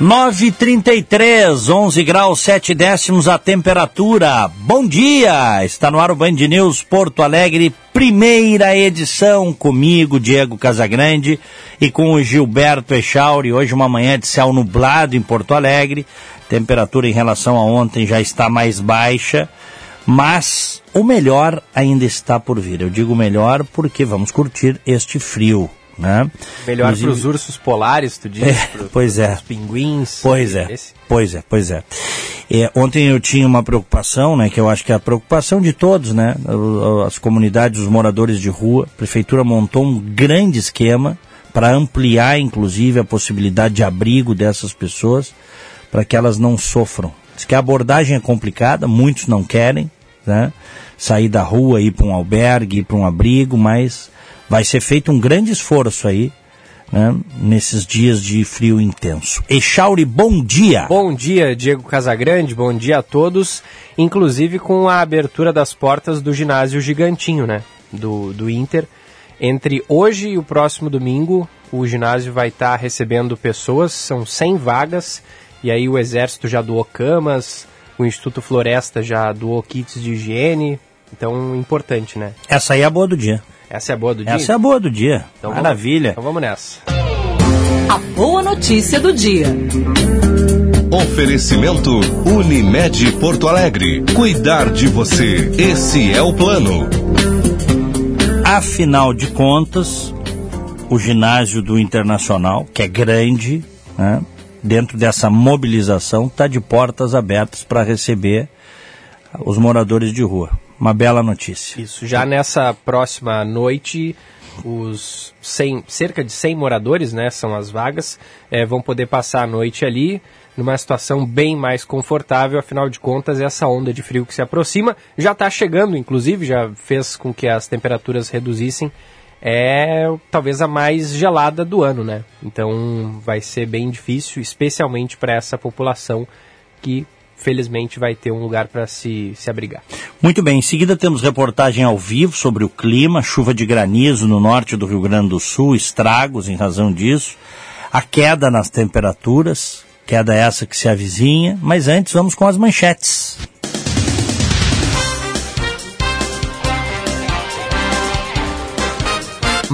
Nove trinta e três, onze graus sete décimos a temperatura. Bom dia! Está no ar o Band News Porto Alegre, primeira edição comigo, Diego Casagrande, e com o Gilberto Echauri. Hoje uma manhã de céu nublado em Porto Alegre. Temperatura em relação a ontem já está mais baixa, mas o melhor ainda está por vir. Eu digo melhor porque vamos curtir este frio. Né? Melhor para os ursos polares, tu diz? É, pro, pois é. Os pinguins. Pois é. Esse? Pois é, pois é. é. Ontem eu tinha uma preocupação, né? Que eu acho que é a preocupação de todos, né? As comunidades, os moradores de rua. A prefeitura montou um grande esquema para ampliar, inclusive, a possibilidade de abrigo dessas pessoas, para que elas não sofram. Diz que a abordagem é complicada, muitos não querem, né? Sair da rua, ir para um albergue, ir para um abrigo, mas vai ser feito um grande esforço aí, né, nesses dias de frio intenso. Echauri, bom dia! Bom dia, Diego Casagrande, bom dia a todos, inclusive com a abertura das portas do ginásio Gigantinho, né, do, do Inter. Entre hoje e o próximo domingo, o ginásio vai estar tá recebendo pessoas, são 100 vagas, e aí o Exército já doou camas, o Instituto Floresta já doou kits de higiene, então importante, né? Essa aí é a boa do dia. Essa é a boa do dia? Essa é a boa do dia. Então Maravilha. Vamos, então vamos nessa. A boa notícia do dia. Oferecimento Unimed Porto Alegre. Cuidar de você. Esse é o plano. Afinal de contas, o ginásio do Internacional, que é grande, né, dentro dessa mobilização, está de portas abertas para receber os moradores de rua uma bela notícia. Isso, já nessa próxima noite, os 100, cerca de 100 moradores, né, são as vagas, é, vão poder passar a noite ali numa situação bem mais confortável, afinal de contas, essa onda de frio que se aproxima já está chegando, inclusive, já fez com que as temperaturas reduzissem, é talvez a mais gelada do ano, né? Então vai ser bem difícil, especialmente para essa população que felizmente vai ter um lugar para se, se abrigar. Muito bem, em seguida temos reportagem ao vivo sobre o clima, chuva de granizo no norte do Rio Grande do Sul, estragos em razão disso, a queda nas temperaturas, queda essa que se avizinha, mas antes vamos com as manchetes.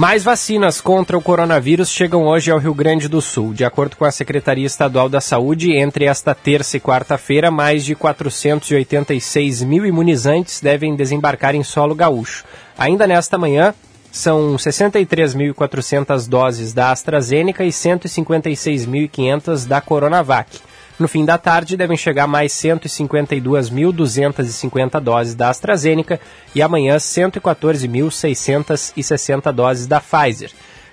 Mais vacinas contra o coronavírus chegam hoje ao Rio Grande do Sul. De acordo com a Secretaria Estadual da Saúde, entre esta terça e quarta-feira, mais de 486 mil imunizantes devem desembarcar em solo gaúcho. Ainda nesta manhã, são 63.400 doses da AstraZeneca e 156.500 da Coronavac. No fim da tarde, devem chegar mais 152.250 doses da AstraZeneca e amanhã 114.660 doses da Pfizer.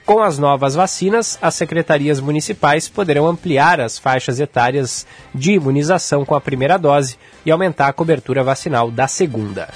Com as novas vacinas, as secretarias municipais poderão ampliar as faixas etárias de imunização com a primeira dose e aumentar a cobertura vacinal da segunda.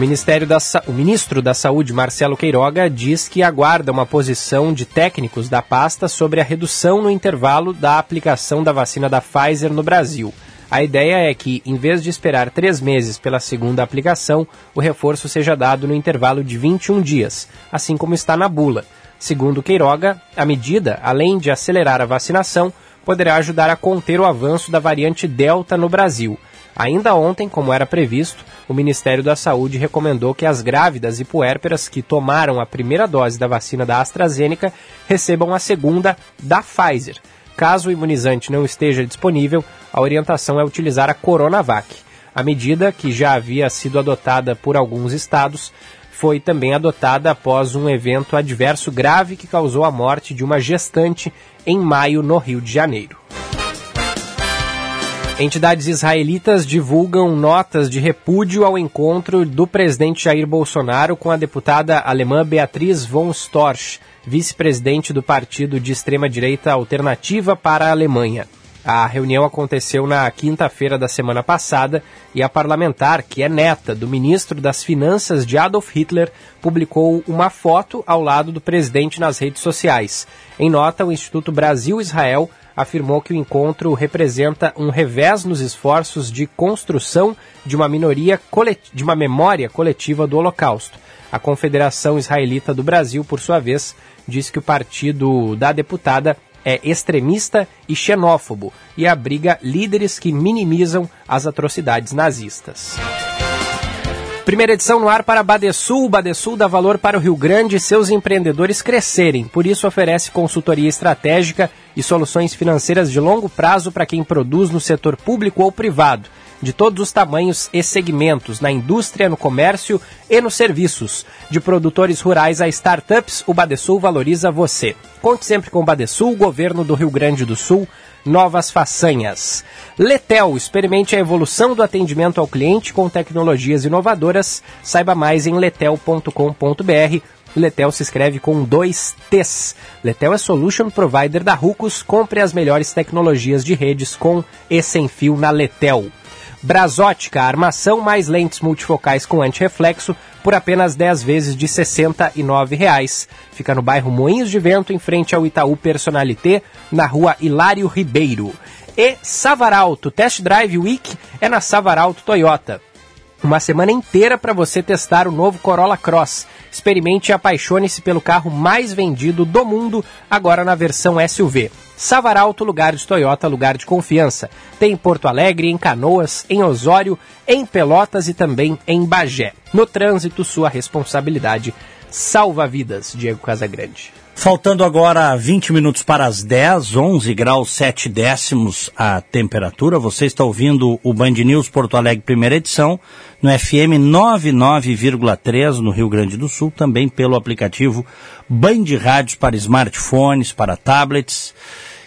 O, Ministério da Sa... o ministro da Saúde, Marcelo Queiroga, diz que aguarda uma posição de técnicos da pasta sobre a redução no intervalo da aplicação da vacina da Pfizer no Brasil. A ideia é que, em vez de esperar três meses pela segunda aplicação, o reforço seja dado no intervalo de 21 dias, assim como está na bula. Segundo Queiroga, a medida, além de acelerar a vacinação, poderá ajudar a conter o avanço da variante Delta no Brasil. Ainda ontem, como era previsto, o Ministério da Saúde recomendou que as grávidas e puérperas que tomaram a primeira dose da vacina da AstraZeneca recebam a segunda da Pfizer. Caso o imunizante não esteja disponível, a orientação é utilizar a Coronavac. A medida, que já havia sido adotada por alguns estados, foi também adotada após um evento adverso grave que causou a morte de uma gestante em maio no Rio de Janeiro. Entidades israelitas divulgam notas de repúdio ao encontro do presidente Jair Bolsonaro com a deputada alemã Beatriz von Storch, vice-presidente do partido de extrema-direita Alternativa para a Alemanha. A reunião aconteceu na quinta-feira da semana passada e a parlamentar, que é neta do ministro das Finanças de Adolf Hitler, publicou uma foto ao lado do presidente nas redes sociais. Em nota, o Instituto Brasil-Israel afirmou que o encontro representa um revés nos esforços de construção de uma minoria de uma memória coletiva do Holocausto. A Confederação Israelita do Brasil, por sua vez, disse que o partido da deputada é extremista e xenófobo e abriga líderes que minimizam as atrocidades nazistas. Primeira edição no ar para Badesul. Badesul dá valor para o Rio Grande e seus empreendedores crescerem. Por isso oferece consultoria estratégica e soluções financeiras de longo prazo para quem produz no setor público ou privado de todos os tamanhos e segmentos, na indústria, no comércio e nos serviços. De produtores rurais a startups, o Badesul valoriza você. Conte sempre com o Badesul, governo do Rio Grande do Sul, novas façanhas. Letel, experimente a evolução do atendimento ao cliente com tecnologias inovadoras. Saiba mais em letel.com.br. Letel se escreve com dois T's. Letel é Solution Provider da Rucos. Compre as melhores tecnologias de redes com e sem fio na Letel. Brasótica, armação mais lentes multifocais com antirreflexo por apenas 10 vezes de R$ 69,00. Fica no bairro Moinhos de Vento, em frente ao Itaú Personalité, na rua Hilário Ribeiro. E Savaralto, Test Drive Week é na Savaralto Toyota. Uma semana inteira para você testar o novo Corolla Cross. Experimente e apaixone-se pelo carro mais vendido do mundo, agora na versão SUV. Savaralto, lugar de Toyota, lugar de confiança. Tem em Porto Alegre, em Canoas, em Osório, em Pelotas e também em Bagé. No trânsito, sua responsabilidade salva vidas, Diego Casagrande. Faltando agora 20 minutos para as 10, 11 graus 7 décimos a temperatura. Você está ouvindo o Band News Porto Alegre, primeira edição, no FM 99,3 no Rio Grande do Sul, também pelo aplicativo Band Rádios para smartphones, para tablets.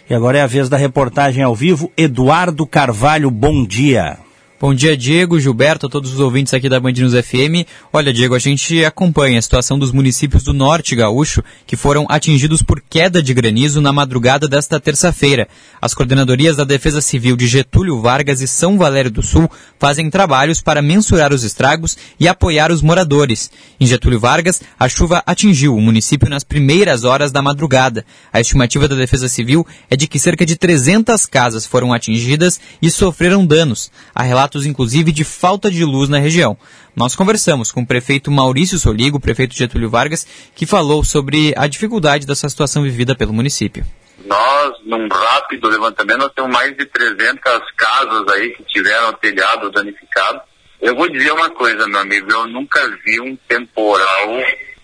E agora é a vez da reportagem ao vivo. Eduardo Carvalho, bom dia. Bom dia, Diego, Gilberto, a todos os ouvintes aqui da Band News FM. Olha, Diego, a gente acompanha a situação dos municípios do Norte Gaúcho que foram atingidos por queda de granizo na madrugada desta terça-feira. As coordenadorias da Defesa Civil de Getúlio Vargas e São Valério do Sul fazem trabalhos para mensurar os estragos e apoiar os moradores. Em Getúlio Vargas, a chuva atingiu o município nas primeiras horas da madrugada. A estimativa da Defesa Civil é de que cerca de 300 casas foram atingidas e sofreram danos. A relato relatos, inclusive, de falta de luz na região. Nós conversamos com o prefeito Maurício Soligo, prefeito Getúlio Vargas, que falou sobre a dificuldade dessa situação vivida pelo município. Nós, num rápido levantamento, nós temos mais de 300 casas aí que tiveram telhado danificado. Eu vou dizer uma coisa, meu amigo, eu nunca vi um temporal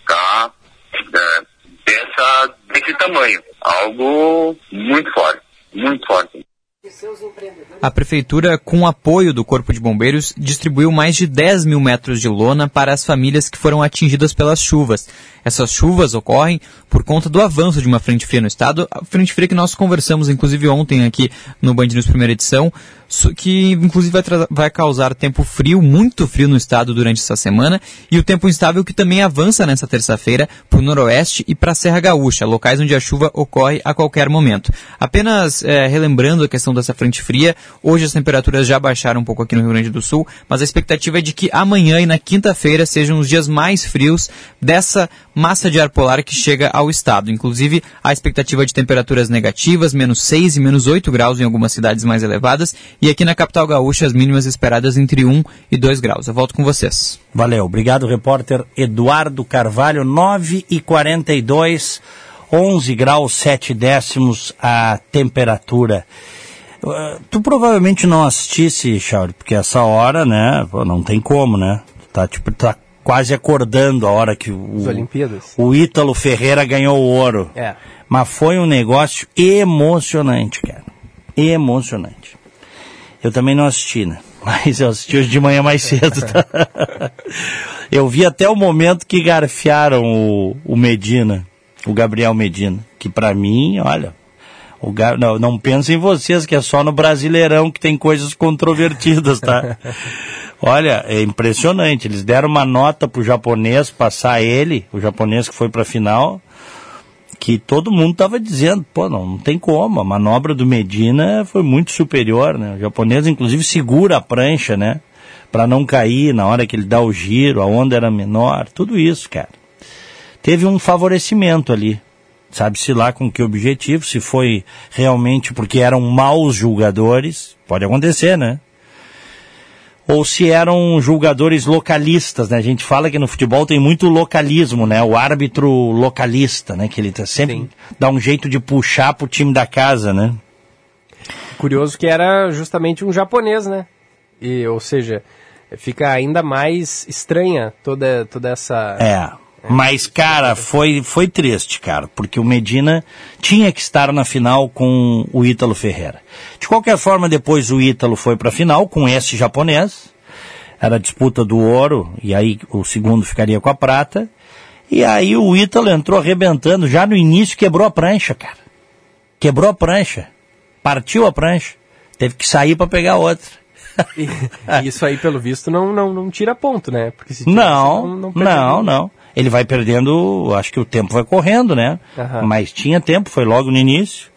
tá, é, dessa, desse tamanho. Algo muito forte, muito forte. A Prefeitura, com apoio do Corpo de Bombeiros, distribuiu mais de 10 mil metros de lona para as famílias que foram atingidas pelas chuvas. Essas chuvas ocorrem por conta do avanço de uma frente fria no estado, a frente fria que nós conversamos, inclusive ontem aqui no Band News Primeira Edição, que inclusive vai, vai, causar tempo frio, muito frio no estado durante essa semana, e o tempo instável que também avança nessa terça-feira para o noroeste e para a Serra Gaúcha, locais onde a chuva ocorre a qualquer momento. Apenas é, relembrando a questão dessa frente fria, hoje as temperaturas já baixaram um pouco aqui no Rio Grande do Sul, mas a expectativa é de que amanhã e na quinta-feira sejam os dias mais frios dessa massa de ar polar que chega ao estado. Inclusive, a expectativa de temperaturas negativas, menos 6 e menos 8 graus em algumas cidades mais elevadas, e aqui na capital gaúcha, as mínimas esperadas entre 1 e 2 graus. Eu volto com vocês. Valeu. Obrigado, repórter Eduardo Carvalho. 9 e 42, 11 graus 7 décimos a temperatura. Uh, tu provavelmente não assistisse, Chauri, porque essa hora, né, não tem como, né? Tá, tipo, tá quase acordando a hora que o, o Ítalo Ferreira ganhou o ouro. É. Mas foi um negócio emocionante, cara. Emocionante. Eu também não assisti, né? Mas eu assisti hoje de manhã mais cedo. Tá? eu vi até o momento que garfiaram o, o Medina, o Gabriel Medina, que para mim, olha, o não, não pensem em vocês que é só no Brasileirão que tem coisas controvertidas, tá? Olha, é impressionante. Eles deram uma nota pro japonês passar ele, o japonês que foi pra final, que todo mundo estava dizendo, pô, não, não tem como, a manobra do Medina foi muito superior, né? O japonês, inclusive, segura a prancha, né? Para não cair na hora que ele dá o giro, a onda era menor, tudo isso, cara. Teve um favorecimento ali. Sabe-se lá com que objetivo, se foi realmente porque eram maus julgadores, pode acontecer, né? ou se eram julgadores localistas, né? A gente fala que no futebol tem muito localismo, né? O árbitro localista, né? Que ele tá sempre Sim. dá um jeito de puxar pro time da casa, né? Curioso que era justamente um japonês, né? E, ou seja, fica ainda mais estranha toda, toda essa. É. Mas, cara, foi, foi triste, cara, porque o Medina tinha que estar na final com o Ítalo Ferreira. De qualquer forma, depois o Ítalo foi para a final com esse japonês. Era a disputa do ouro, e aí o segundo ficaria com a prata. E aí o Ítalo entrou arrebentando, já no início quebrou a prancha, cara. Quebrou a prancha. Partiu a prancha. Teve que sair para pegar outra. E, isso aí, pelo visto, não, não, não tira ponto, né? Porque se tirasse, Não, não, perderia. não, Ele vai perdendo, acho que o tempo vai correndo, né? Aham. Mas tinha tempo, foi logo no início.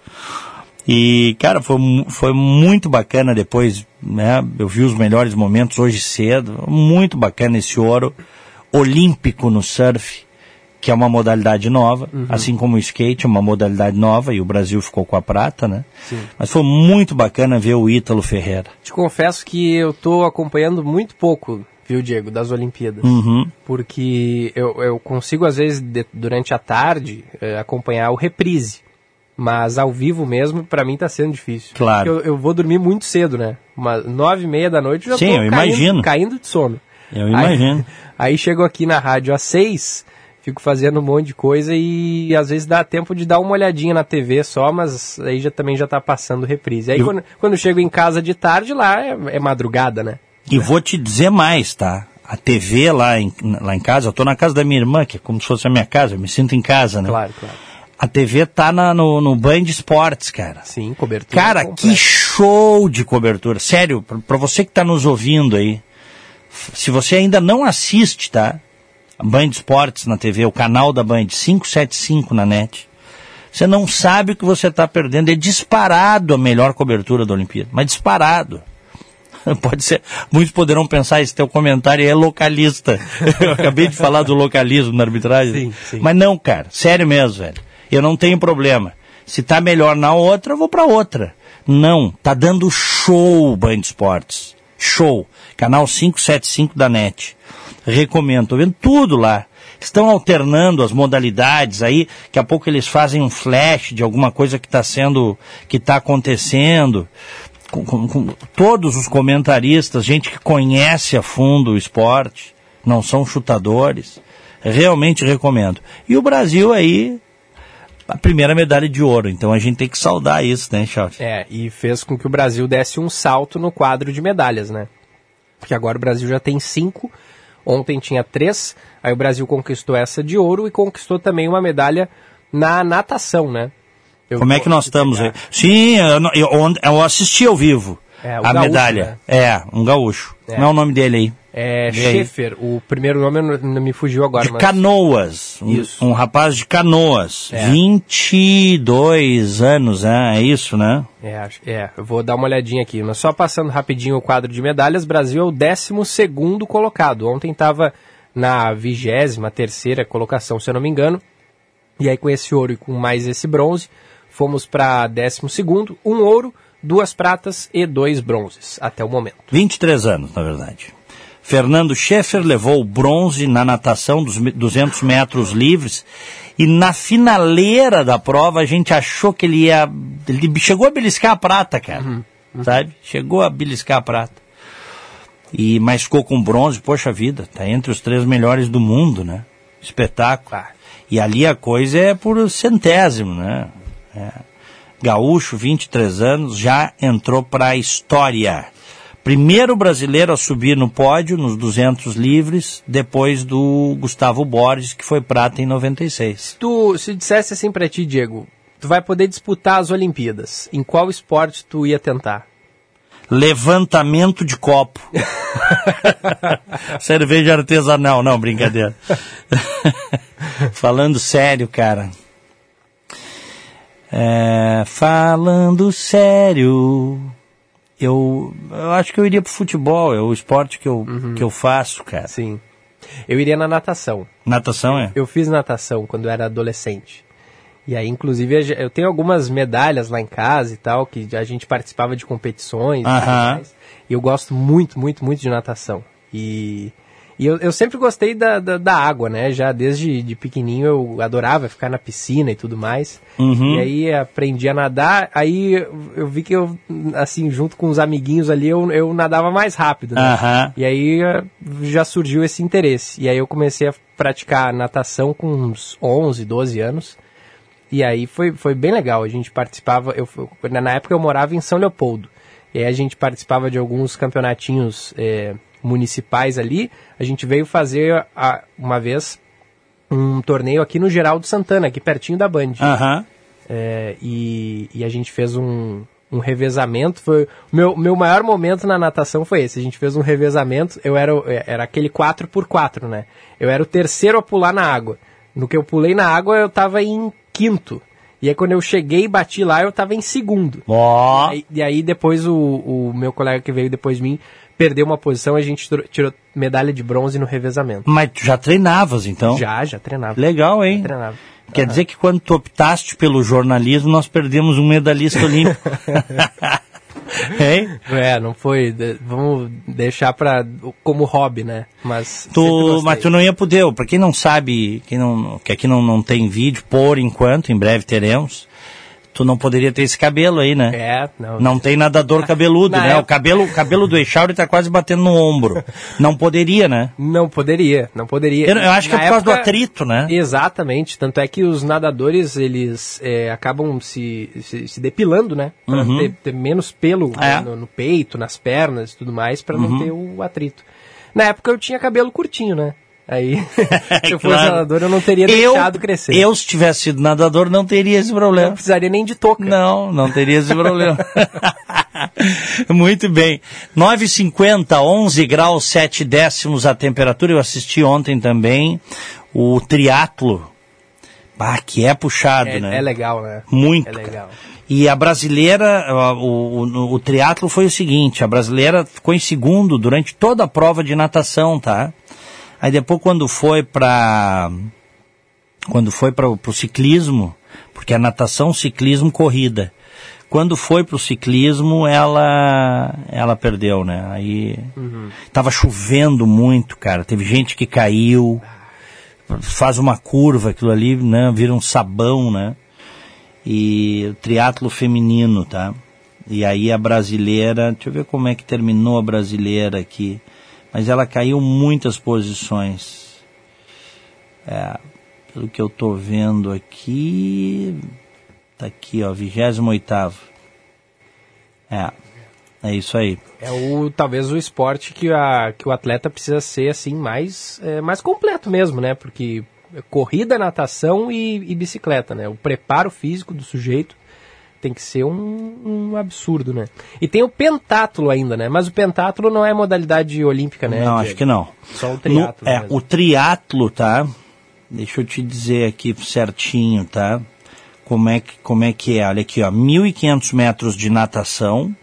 E, cara, foi, foi muito bacana depois, né? Eu vi os melhores momentos hoje cedo. Muito bacana esse ouro olímpico no surf, que é uma modalidade nova, assim como o skate, é uma modalidade nova, e o Brasil ficou com a prata, né? Sim. Mas foi muito bacana ver o Ítalo Ferreira. Te confesso que eu tô acompanhando muito pouco, viu, Diego, das Olimpíadas. Uhum. Porque eu, eu consigo, às vezes, de- durante a tarde, eh, acompanhar o reprise. Mas ao vivo mesmo, pra mim tá sendo difícil. Claro. Porque Eu, eu vou dormir muito cedo, né? Uma, nove e meia da noite eu já Sim, tô eu caindo, imagino. caindo de sono. Eu imagino. Aí, aí chego aqui na rádio às seis, fico fazendo um monte de coisa e às vezes dá tempo de dar uma olhadinha na TV só, mas aí já também já tá passando reprise. Aí Eu- quando, quando eu chego em casa de tarde, lá é, é madrugada, né? E vou te dizer mais, tá? A TV lá em, lá em casa, eu tô na casa da minha irmã, que é como se fosse a minha casa, eu me sinto em casa, né? Claro, claro. A TV tá na, no, no Band Esportes, cara. Sim, cobertura. Cara, completa. que show de cobertura. Sério, pra, pra você que tá nos ouvindo aí, se você ainda não assiste, tá? Band Esportes na TV, o canal da Band 575 na net. Você não sabe o que você tá perdendo. É disparado a melhor cobertura da Olimpíada. Mas disparado. Pode ser. Muitos poderão pensar, esse teu comentário é localista. Eu acabei de falar do localismo na arbitragem. Sim, sim. Mas não, cara. Sério mesmo, velho. Eu não tenho problema. Se tá melhor na outra, eu vou pra outra. Não. Tá dando show Band Esportes. Show. Canal 575 da NET. Recomendo. Tô vendo tudo lá. Estão alternando as modalidades aí. Daqui a pouco eles fazem um flash de alguma coisa que está sendo, que está acontecendo com, com- com todos os comentaristas, gente que conhece a fundo o esporte, não são chutadores. Realmente recomendo. E o Brasil aí, a primeira medalha de ouro. Então a gente tem que saudar isso, né, Charles? É, e fez com que o Brasil desse um salto no quadro de medalhas, né? Porque agora o Brasil já tem cinco, ontem tinha três, aí o Brasil conquistou essa de ouro e conquistou também uma medalha na natação, né? Eu Como é que nós estamos aí? Sim, eu, eu, eu assisti ao vivo É, a gaúcho, medalha. né? É, um gaúcho. É. Não é o nome dele aí. É? Schaefer, o primeiro nome não, me fugiu agora, De mas... Canoas. Um, Isso. um rapaz de Canoas. É. 22 anos, né? É isso, né? É, é, eu vou dar uma olhadinha aqui. Mas só passando rapidinho o quadro de medalhas, Brasil é o 12 colocado. Ontem estava na 23 colocação, se eu não me engano. E aí com esse ouro e com mais esse bronze, fomos para 12 um ouro, duas pratas e dois bronzes, até o momento. 23 anos, na verdade. Fernando Schaeffer levou o bronze na natação dos me- 200 metros livres e na finaleira da prova a gente achou que ele ia. Ele chegou a beliscar a prata, cara. Sabe? Chegou a beliscar a prata. E, mas ficou com bronze, poxa vida, tá entre os três melhores do mundo, né? Espetáculo. Ah. E ali a coisa é por centésimo, né? É. Gaúcho, 23 anos, já entrou para a história. Primeiro brasileiro a subir no pódio nos 200 livres, depois do Gustavo Borges, que foi prata em 96. Tu, se dissesse assim pra ti, Diego, tu vai poder disputar as Olimpíadas, em qual esporte tu ia tentar? Levantamento de copo. Cerveja artesanal, não, brincadeira. Falando sério, cara. É, falando sério, eu, eu acho que eu iria pro futebol, é o esporte que eu, que eu faço, cara. Sim. Eu iria na natação. Natação é? Eu fiz natação quando eu era adolescente. E aí, inclusive, eu tenho algumas medalhas lá em casa e tal, que a gente participava de competições e tudo Aham. mais. E eu gosto muito, muito, muito de natação. E, e eu, eu sempre gostei da, da, da água, né? Já desde de pequenininho eu adorava ficar na piscina e tudo mais. Uhum. E aí aprendi a nadar, aí eu- vi que eu, assim, junto com os amiguinhos ali, eu, eu nadava mais rápido, né? Aham. E aí eh, já surgiu esse interesse. E aí eu comecei a praticar natação com uns 11, 12 anos. E aí foi, foi bem legal. A gente participava. Eu, na época eu morava em São Leopoldo. E aí a gente participava de alguns campeonatinhos eh, municipais ali. A gente veio fazer a- uma vez um torneio aqui no Geraldo Santana, aqui pertinho da Band. Aham. É, e, e a gente fez um, um revezamento. Foi, meu, meu maior momento na natação foi esse. A gente fez um revezamento. Eu era, o- era aquele 4x4, né? Eu era o terceiro a pular na água. No que eu pulei na água, eu tava em quinto. E aí, quando eu cheguei e bati lá, eu tava em segundo. Ó. Aí- E aí, depois, o, o meu colega que veio depois de mim perdeu uma posição e a gente tirou medalha de bronze no revezamento. Mas tu já treinavas, então? Já, já treinava. Legal, hein? Já treinava. Quer dizer que quando tu optaste pelo jornalismo, nós perdemos um medalhista olímpico. hein? É, não foi. de- vamos deixar pra, como hobby, né? Mas. Tu, mas tu não ia poder, pra quem não sabe, quem não, que aqui não, não tem vídeo, por enquanto, em breve teremos, tu não poderia ter esse cabelo aí, né? É, não. Não tem nadador cabeludo, Na né? O época- cabelo, o cabelo do Echauri tá quase batendo no ombro. Não poderia, né? Não poderia, não poderia. Eu, eu acho que é Na por causa do época- atrito, né? Exatamente, tanto é que os nadadores, eles é, acabam se, se, se depilando, né? Pra Uhum. ter, ter menos pelo É. no, no peito, nas pernas e tudo mais, pra Uhum. não ter o atrito. Na época eu tinha cabelo curtinho, né? Aí, se eu fosse Claro. nadador, eu não teria Eu, deixado crescer. eu, se tivesse sido nadador, não teria esse não problema. precisaria nem de touca. Não, não teria esse problema. Muito bem. 9h50, 11 graus 7 décimos a temperatura. Eu assisti ontem também o triatlo. Bah, que é puxado, É, né? é legal, né? Muito. É legal. E a brasileira, o, o, o triatlo foi o seguinte, a brasileira ficou em segundo durante toda a prova de natação, tá? Aí depois quando foi para quando foi para o ciclismo, porque a natação, ciclismo, corrida. Quando foi para o ciclismo, ela ela perdeu, né? Aí tava chovendo muito, cara. Teve gente que caiu, faz uma curva aquilo ali, né? Vira um sabão, né? e triatlo feminino, tá? E aí a brasileira, deixa eu ver como é que terminou a brasileira aqui, mas ela caiu muitas posições. É, pelo que eu tô vendo aqui, tá aqui, ó, 28 É, é isso aí. É o talvez o esporte que, a, que o atleta precisa ser assim mais é, mais completo mesmo, né? Porque é corrida, natação e, e bicicleta, né? O preparo físico do sujeito tem que ser um, um absurdo, né? E tem o pentátulo ainda, né? Mas o pentátulo não é modalidade olímpica, né? não, Diego? acho que não. Só o No- triatlo. é, mesmo. o triatlo, tá? Deixa eu te dizer aqui certinho, tá? Como é que, como é, que é? Olha aqui, ó. 1.500 metros de natação,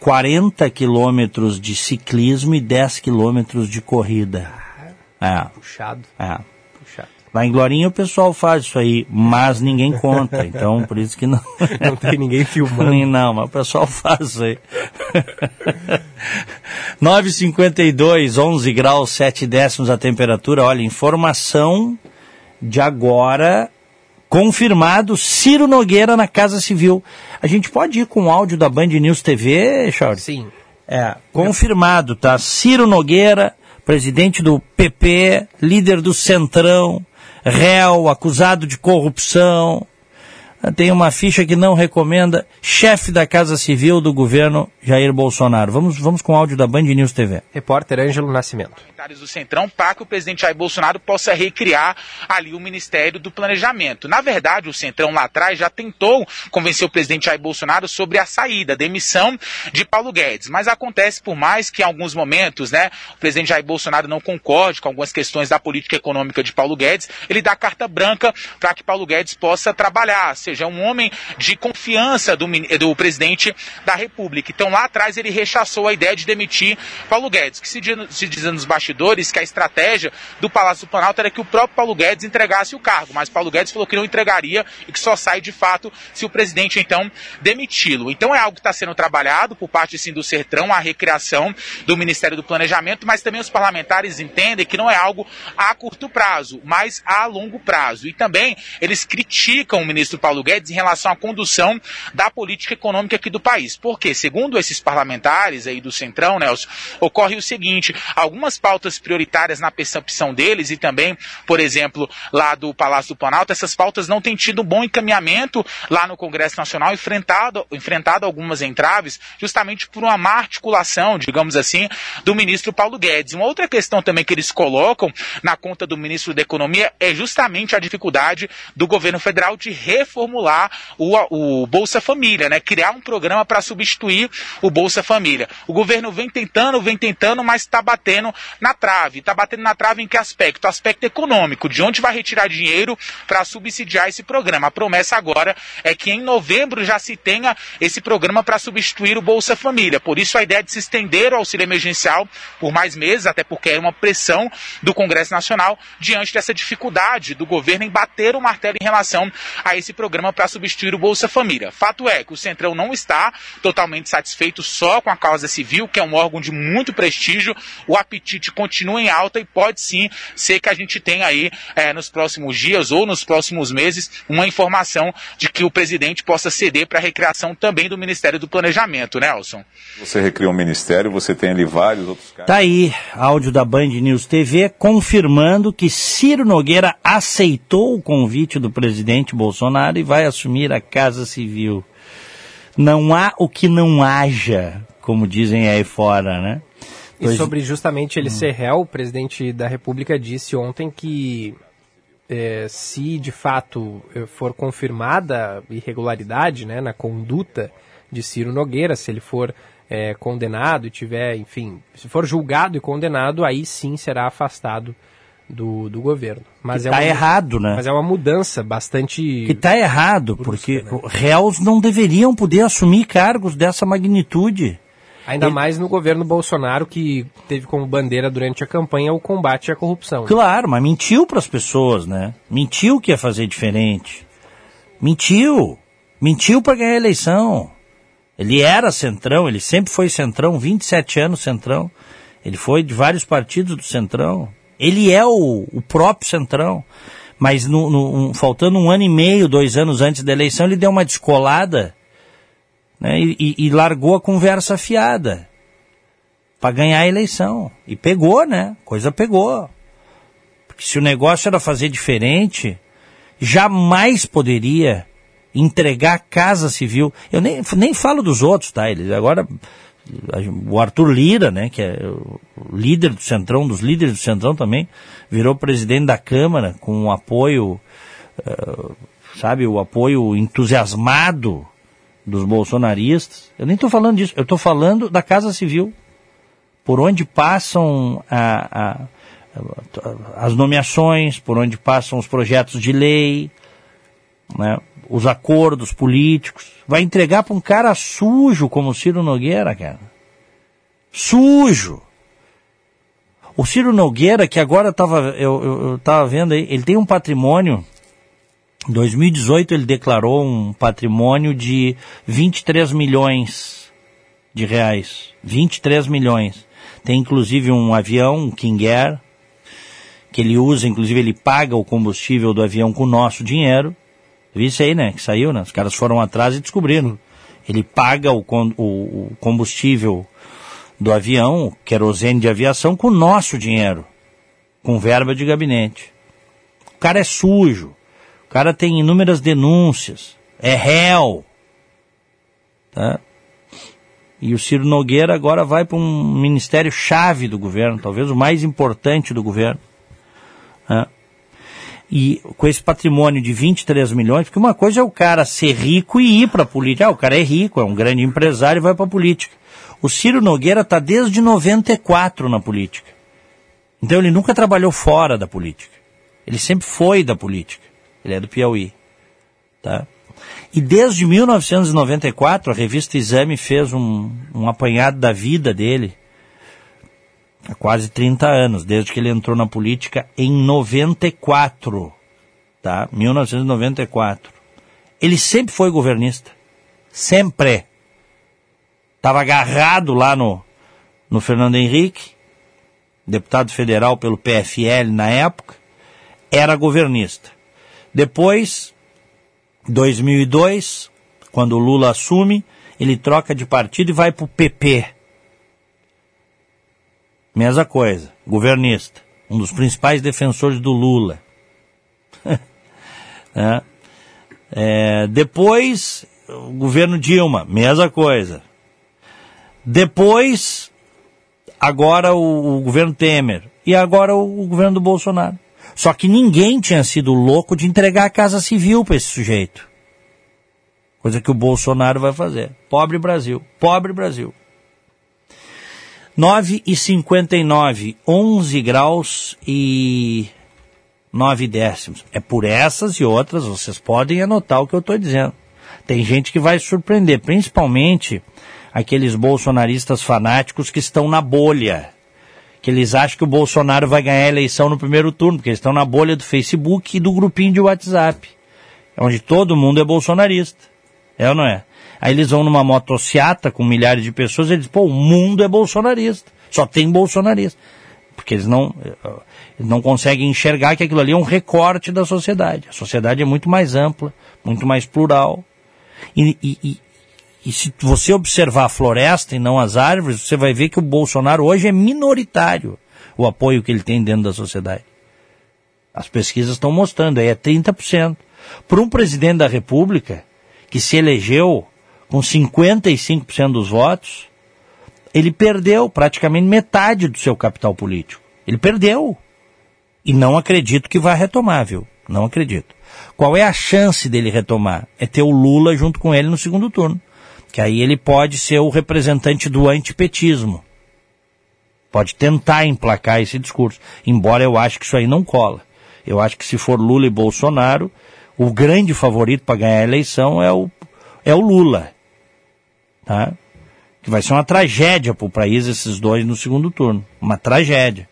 40 quilômetros de ciclismo e 10 quilômetros de corrida. É, Puxado, é. Lá em Glorinha o pessoal faz isso aí, mas ninguém conta. Então, por isso que não. Não tem ninguém filmando. Não, mas o pessoal faz isso aí. 9,52, 11 graus, 7 décimos a temperatura. Olha, informação de agora, confirmado, Ciro Nogueira na Casa Civil. A gente pode ir com o áudio da Band News TV, Chauri? Sim. É, confirmado, tá? Ciro Nogueira, presidente do PP, líder do Centrão, réu, acusado de corrupção. Tem uma ficha que não recomenda, chefe da Casa Civil do governo Jair Bolsonaro. Vamos, vamos com o áudio da Band News TV. Repórter Ângelo Nascimento. do Centrão para que o presidente Jair Bolsonaro possa recriar ali o Ministério do Planejamento. Na verdade, o Centrão lá atrás já tentou convencer o presidente Jair Bolsonaro sobre a saída, a demissão de Paulo Guedes. Mas acontece, por mais que em alguns momentos né, o presidente Jair Bolsonaro não concorde com algumas questões da política econômica de Paulo Guedes, ele dá carta branca para que Paulo Guedes possa trabalhar, seja, é um homem de confiança do, do presidente da República. Então lá atrás ele rechaçou a ideia de demitir Paulo Guedes, que se, se diz nos bastidores que a estratégia do Palácio do Planalto era que o próprio Paulo Guedes entregasse o cargo, mas Paulo Guedes falou que não entregaria e que só sai de fato se o presidente então demiti-lo. Então é algo que está sendo trabalhado por parte sim do Sertrão, a recriação do Ministério do Planejamento, mas também os parlamentares entendem que não é algo a curto prazo, mas a longo prazo. E também eles criticam o ministro Paulo Guedes em relação à condução da política econômica aqui do país. Porque, segundo esses parlamentares aí do Centrão, Nelson, ocorre o seguinte: algumas pautas prioritárias na percepção deles e também, por exemplo, lá do Palácio do Planalto, essas pautas não têm tido um bom encaminhamento lá no Congresso Nacional, enfrentado, enfrentado algumas entraves, justamente por uma má articulação, digamos assim, do ministro Paulo Guedes. Uma outra questão também que eles colocam na conta do ministro da Economia é justamente a dificuldade do governo federal de reformular o, o Bolsa Família, né? Criar um programa para substituir o Bolsa Família. O governo vem tentando, vem tentando, mas está batendo na trave. Está batendo na trave em que aspecto? Aspecto econômico, de onde vai retirar dinheiro para subsidiar esse programa. A promessa agora é que em novembro já se tenha esse programa para substituir o Bolsa Família. Por isso a ideia de se estender o auxílio emergencial por mais meses, até porque é uma pressão do Congresso Nacional diante dessa dificuldade do governo em bater o martelo em relação a esse programa para substituir o Bolsa Família. Fato é que o Centrão não está totalmente satisfeito só com a causa civil, que é um órgão de muito prestígio. O apetite continua em alta e pode sim ser que a gente tenha aí é, nos próximos dias ou nos próximos meses uma informação de que o presidente possa ceder para a recriação também do Ministério do Planejamento, Nelson. Você recria um ministério, você tem ali vários outros casos. Tá aí, áudio da Band News TV confirmando que Ciro Nogueira aceitou o convite do presidente Bolsonaro e vai assumir a Casa Civil. Não há o que não haja, como dizem aí fora, né? E sobre justamente ele hum. ser réu, o presidente da República disse ontem que é, se de fato eh, for confirmada irregularidade né, na conduta de Ciro Nogueira, se ele for é, condenado e tiver, enfim, se for julgado e condenado, aí sim será afastado do, do governo. Mas que é tá uma, errado, né? Mas é uma mudança bastante. Que está errado, brusca, porque né? réus não deveriam poder assumir cargos dessa magnitude. Ainda Ele... mais no governo Bolsonaro, que teve como bandeira durante a campanha o combate à corrupção. Claro, mas mentiu para as pessoas, né? Mentiu que ia fazer diferente. Mentiu. Mentiu para ganhar a eleição. Ele era centrão, ele sempre foi centrão, 27 anos centrão. Ele foi de vários partidos do centrão. Ele é o, o próprio centrão. Mas no, no, um, faltando um ano e meio, dois anos antes da eleição, ele deu uma descolada né, e, e, largou a conversa fiada para ganhar a eleição. E pegou, né? Coisa pegou. Porque se o negócio era fazer diferente, jamais poderia entregar a Casa Civil. Eu nem, nem falo dos outros, tá? Eles agora o Arthur Lira, né, que é líder do Centrão, dos líderes do Centrão também, virou presidente da Câmara com um apoio, uh, sabe, o apoio entusiasmado dos bolsonaristas. Eu nem estou falando disso, eu estou falando da Casa Civil, por onde passam a, a, a, as nomeações, por onde passam os projetos de lei, né, os acordos políticos, vai entregar para um cara sujo como o Ciro Nogueira, cara. Sujo. O Ciro Nogueira, que agora tava, eu estava vendo aí, ele tem um patrimônio. Em 2018 ele declarou um patrimônio de 23 milhões de reais. 23 milhões. Tem inclusive um avião, um King Air, que ele usa, inclusive ele paga o combustível do avião com o nosso dinheiro. Vi isso aí, né? Que saiu, né? Os caras foram atrás e descobriram. Ele paga o, o, combustível do avião, querosene de aviação, com nosso dinheiro. Com verba de gabinete. O cara é sujo. O cara tem inúmeras denúncias. É réu. Tá? E o Ciro Nogueira agora vai para um ministério chave do governo, talvez o mais importante do governo. Tá? E com esse patrimônio de 23 milhões, porque uma coisa é o cara ser rico e ir para a política. Ah, o cara é rico, é um grande empresário e vai para a política. O Ciro Nogueira está desde 94 na política. Então ele nunca trabalhou fora da política. Ele sempre foi da política. Ele é do Piauí. Tá? E desde 1994, a revista Exame fez um, um apanhado da vida dele, há quase 30 anos, desde que ele entrou na política em 94, tá? 1994. Ele sempre foi governista, sempre. Estava agarrado lá no, no Fernando Henrique, deputado federal pelo PFL na época, era governista. Depois, 2002, quando o Lula assume, ele troca de partido e vai para o PP. Mesma coisa, governista, um dos principais defensores do Lula. é. É, depois, o governo Dilma, mesma coisa. Depois, agora o, o governo Temer. E agora o, o governo do Bolsonaro. Só que ninguém tinha sido louco de entregar a Casa Civil para esse sujeito. Coisa que o Bolsonaro vai fazer. Pobre Brasil. Pobre Brasil. 9 e 59, 11 graus e 9 décimos. É por essas e outras, vocês podem anotar o que eu estou dizendo. Tem gente que vai surpreender, principalmente aqueles bolsonaristas fanáticos que estão na bolha. Que eles acham que o Bolsonaro vai ganhar a eleição no primeiro turno, porque eles estão na bolha do Facebook e do grupinho de WhatsApp, onde todo mundo é bolsonarista. É ou não é? Aí eles vão numa motociata com milhares de pessoas e eles pô, o mundo é bolsonarista. Só tem bolsonarista. Porque eles não, eles não conseguem enxergar que aquilo ali é um recorte da sociedade. A sociedade é muito mais ampla, muito mais plural. E, e, e, e se você observar a floresta e não as árvores, você vai ver que o Bolsonaro hoje é minoritário o apoio que ele tem dentro da sociedade. As pesquisas estão mostrando, aí é 30%. Para um presidente da República que se elegeu com 55% dos votos, ele perdeu praticamente metade do seu capital político. Ele perdeu. E não acredito que vai retomar, viu? Não acredito. Qual é a chance dele retomar? É ter o Lula junto com ele no segundo turno. Que aí ele pode ser o representante do antipetismo. Pode tentar emplacar esse discurso. Embora eu acho que isso aí não cola. Eu acho que se for Lula e Bolsonaro, o grande favorito para ganhar a eleição é o, é o Lula. Tá? Que vai ser uma tragédia para o país esses dois no segundo turno. Uma tragédia.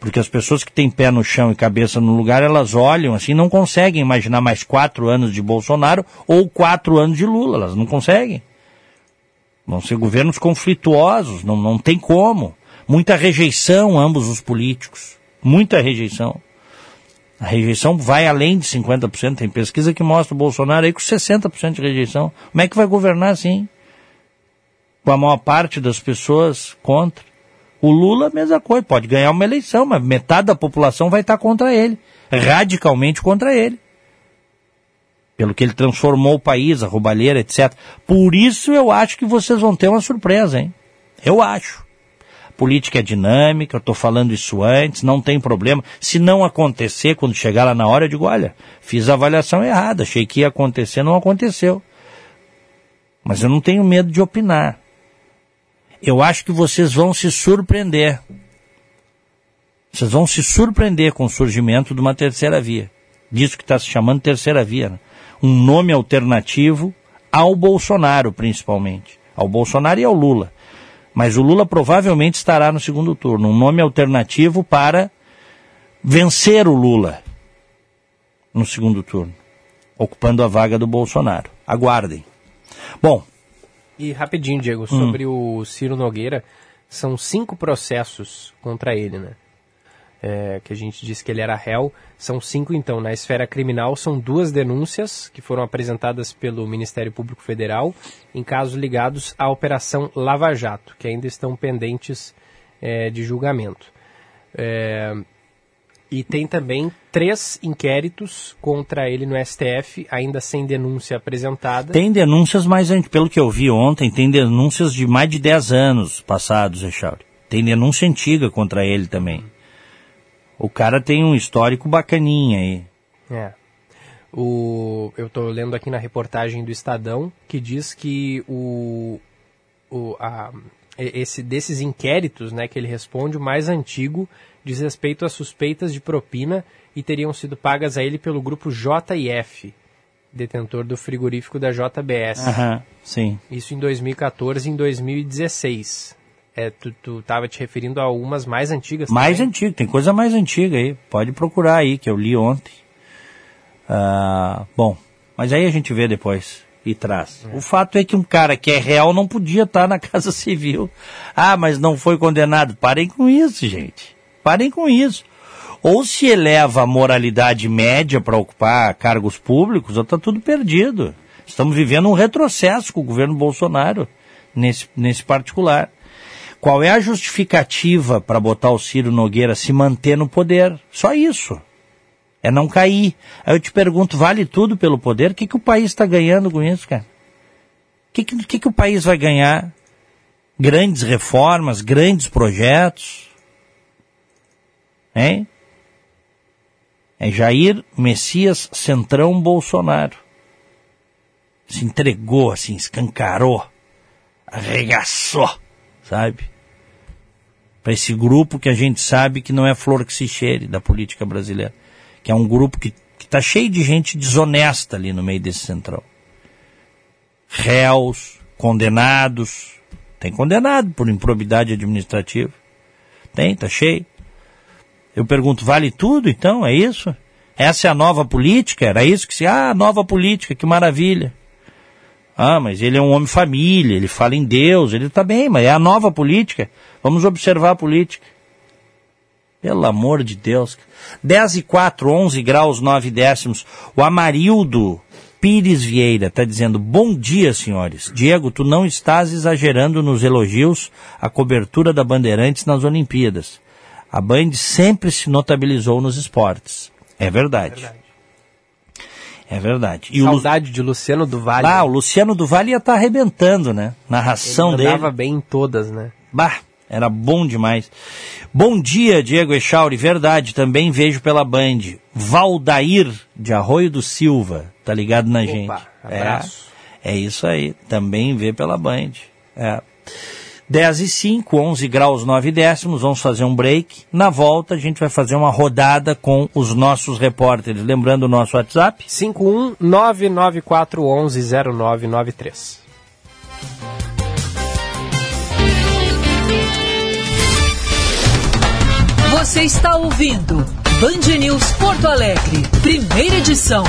Porque as pessoas que têm pé no chão e cabeça no lugar, elas olham assim, não conseguem imaginar mais quatro anos de Bolsonaro ou quatro anos de Lula. Elas não conseguem. Vão ser governos conflituosos, não, não tem como. Muita rejeição, ambos os políticos. Muita rejeição. A rejeição vai além de 50%. Tem pesquisa que mostra o Bolsonaro aí com 60% de rejeição. Como é que vai governar assim? Com a maior parte das pessoas contra. O Lula, mesma coisa, pode ganhar uma eleição, mas metade da população vai estar contra ele. Radicalmente contra ele. Pelo que ele transformou o país, a roubalheira, etc. Por isso eu acho que vocês vão ter uma surpresa, hein? Eu acho política é dinâmica, eu estou falando isso antes, não tem problema. Se não acontecer, quando chegar lá na hora, eu digo, olha, fiz a avaliação errada, achei que ia acontecer, não aconteceu. Mas eu não tenho medo de opinar. Eu acho que vocês vão se surpreender. Vocês vão se surpreender com o surgimento de uma terceira via. Disso que está se chamando terceira via. Né? Um nome alternativo ao Bolsonaro, principalmente. Ao Bolsonaro e ao Lula. Mas o Lula provavelmente estará no segundo turno. Um nome alternativo para vencer o Lula no segundo turno, ocupando a vaga do Bolsonaro. Aguardem. Bom. E rapidinho, Diego, hum. sobre o Ciro Nogueira, são cinco processos contra ele, né? é, que a gente disse que ele era réu. São cinco, então. Na esfera criminal, são duas denúncias que foram apresentadas pelo Ministério Público Federal em casos ligados à Operação Lava Jato, que ainda estão pendentes é, de julgamento. É, e tem também três inquéritos contra ele no STF, ainda sem denúncia apresentada. Tem denúncias, mas pelo que eu vi ontem, tem denúncias de mais de 10 anos passados, Echauri. Tem denúncia antiga contra ele também. O cara tem um histórico bacaninha aí. É. O, eu estou lendo aqui na reportagem do Estadão que diz que o, o, a, esse, desses inquéritos né, que ele responde, o mais antigo diz respeito a suspeitas de propina e teriam sido pagas a ele pelo grupo JF, detentor do frigorífico da JBS. Aham, sim. Isso em 2014 e em 2016. É, tu, tu tava te referindo a umas mais antigas Mais também? antigo, tem coisa mais antiga aí. Pode procurar aí, que eu li ontem. Ah, bom, mas aí a gente vê depois e traz. O fato é que um cara que é real não podia estar na Casa Civil. Ah, mas não foi condenado. Parem com isso, gente. Parem com isso. Ou se eleva a moralidade média para ocupar cargos públicos, ou está tudo perdido. Estamos vivendo um retrocesso com o governo Bolsonaro nesse, nesse particular. Qual é a justificativa para botar o Ciro Nogueira se manter no poder? Só isso. É não cair. Aí eu te pergunto, vale tudo pelo poder? O que, que o país está ganhando com isso, cara? O que, que, que, que o país vai ganhar? Grandes reformas, grandes projetos? Hein? É Jair Messias Centrão Bolsonaro. Se entregou assim, escancarou, arregaçou, sabe? Para esse grupo que a gente sabe que não é flor que se cheire da política brasileira. Que é um grupo que está cheio de gente desonesta ali no meio desse centrão. Réus, condenados. Tem condenado por improbidade administrativa. Tem, tá cheio. Eu pergunto, vale tudo então? É isso? Essa é a nova política? Era isso que se. Ah, nova política, que maravilha. Ah, mas ele é um homem família, ele fala em Deus, ele está bem, mas é a nova política. Vamos observar a política. Pelo amor de Deus. 10 e 4, 11 graus, 9 décimos. O Amarildo Pires Vieira está dizendo, bom dia, senhores. Diego, tu não estás exagerando nos elogios à cobertura da Bandeirantes nas Olimpíadas. A Band sempre se notabilizou nos esportes. É verdade. Verdade. É verdade. E o Lu- Saudade de Luciano do Vale. ah, o Luciano do Vale ia estar arrebentando, né? Narração Ele dele. mandava bem em todas, né? Bah, era bom demais. Bom dia, Diego Echauri. Verdade, também vejo pela Band. Valdair, de Arroio do Silva, tá ligado na gente. abraço. É, é isso aí, também vê pela Band. É. 10 e 5, 11 graus 9 décimos, vamos fazer um break. Na volta a gente vai fazer uma rodada com os nossos repórteres. Lembrando o nosso WhatsApp? 51994110993. Você está ouvindo Band News Porto Alegre, primeira edição.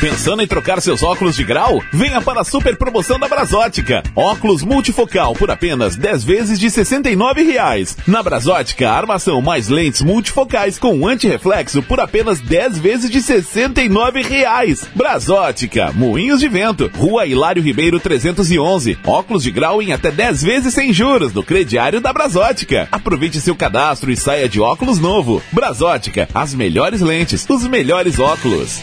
Pensando em trocar seus óculos de grau? Venha para a super promoção da Brasótica. Óculos multifocal por apenas 10 vezes de 69 reais. Na Brasótica, armação mais lentes multifocais com antirreflexo por apenas 10 vezes de 69 reais. Brasótica, Moinhos de Vento, Rua Hilário Ribeiro 311. Óculos de grau em até 10 vezes sem juros no crediário da Brasótica. Aproveite seu cadastro e saia de óculos novo. Brasótica, as melhores lentes, os melhores óculos.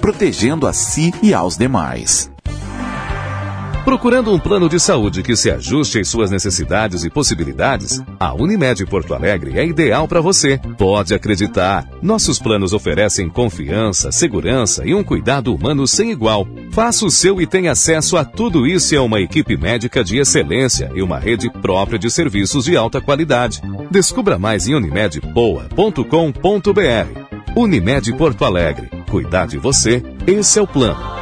protegendo a si e aos demais. Procurando um plano de saúde que se ajuste às suas necessidades e possibilidades? A Unimed Porto Alegre é ideal para você. Pode acreditar. Nossos planos oferecem confiança, segurança e um cuidado humano sem igual. Faça o seu e tenha acesso a tudo isso e a uma equipe médica de excelência e uma rede própria de serviços de alta qualidade. Descubra mais em unimedpoa.com.br. Unimed Porto Alegre. Cuidar de você, esse é o plano.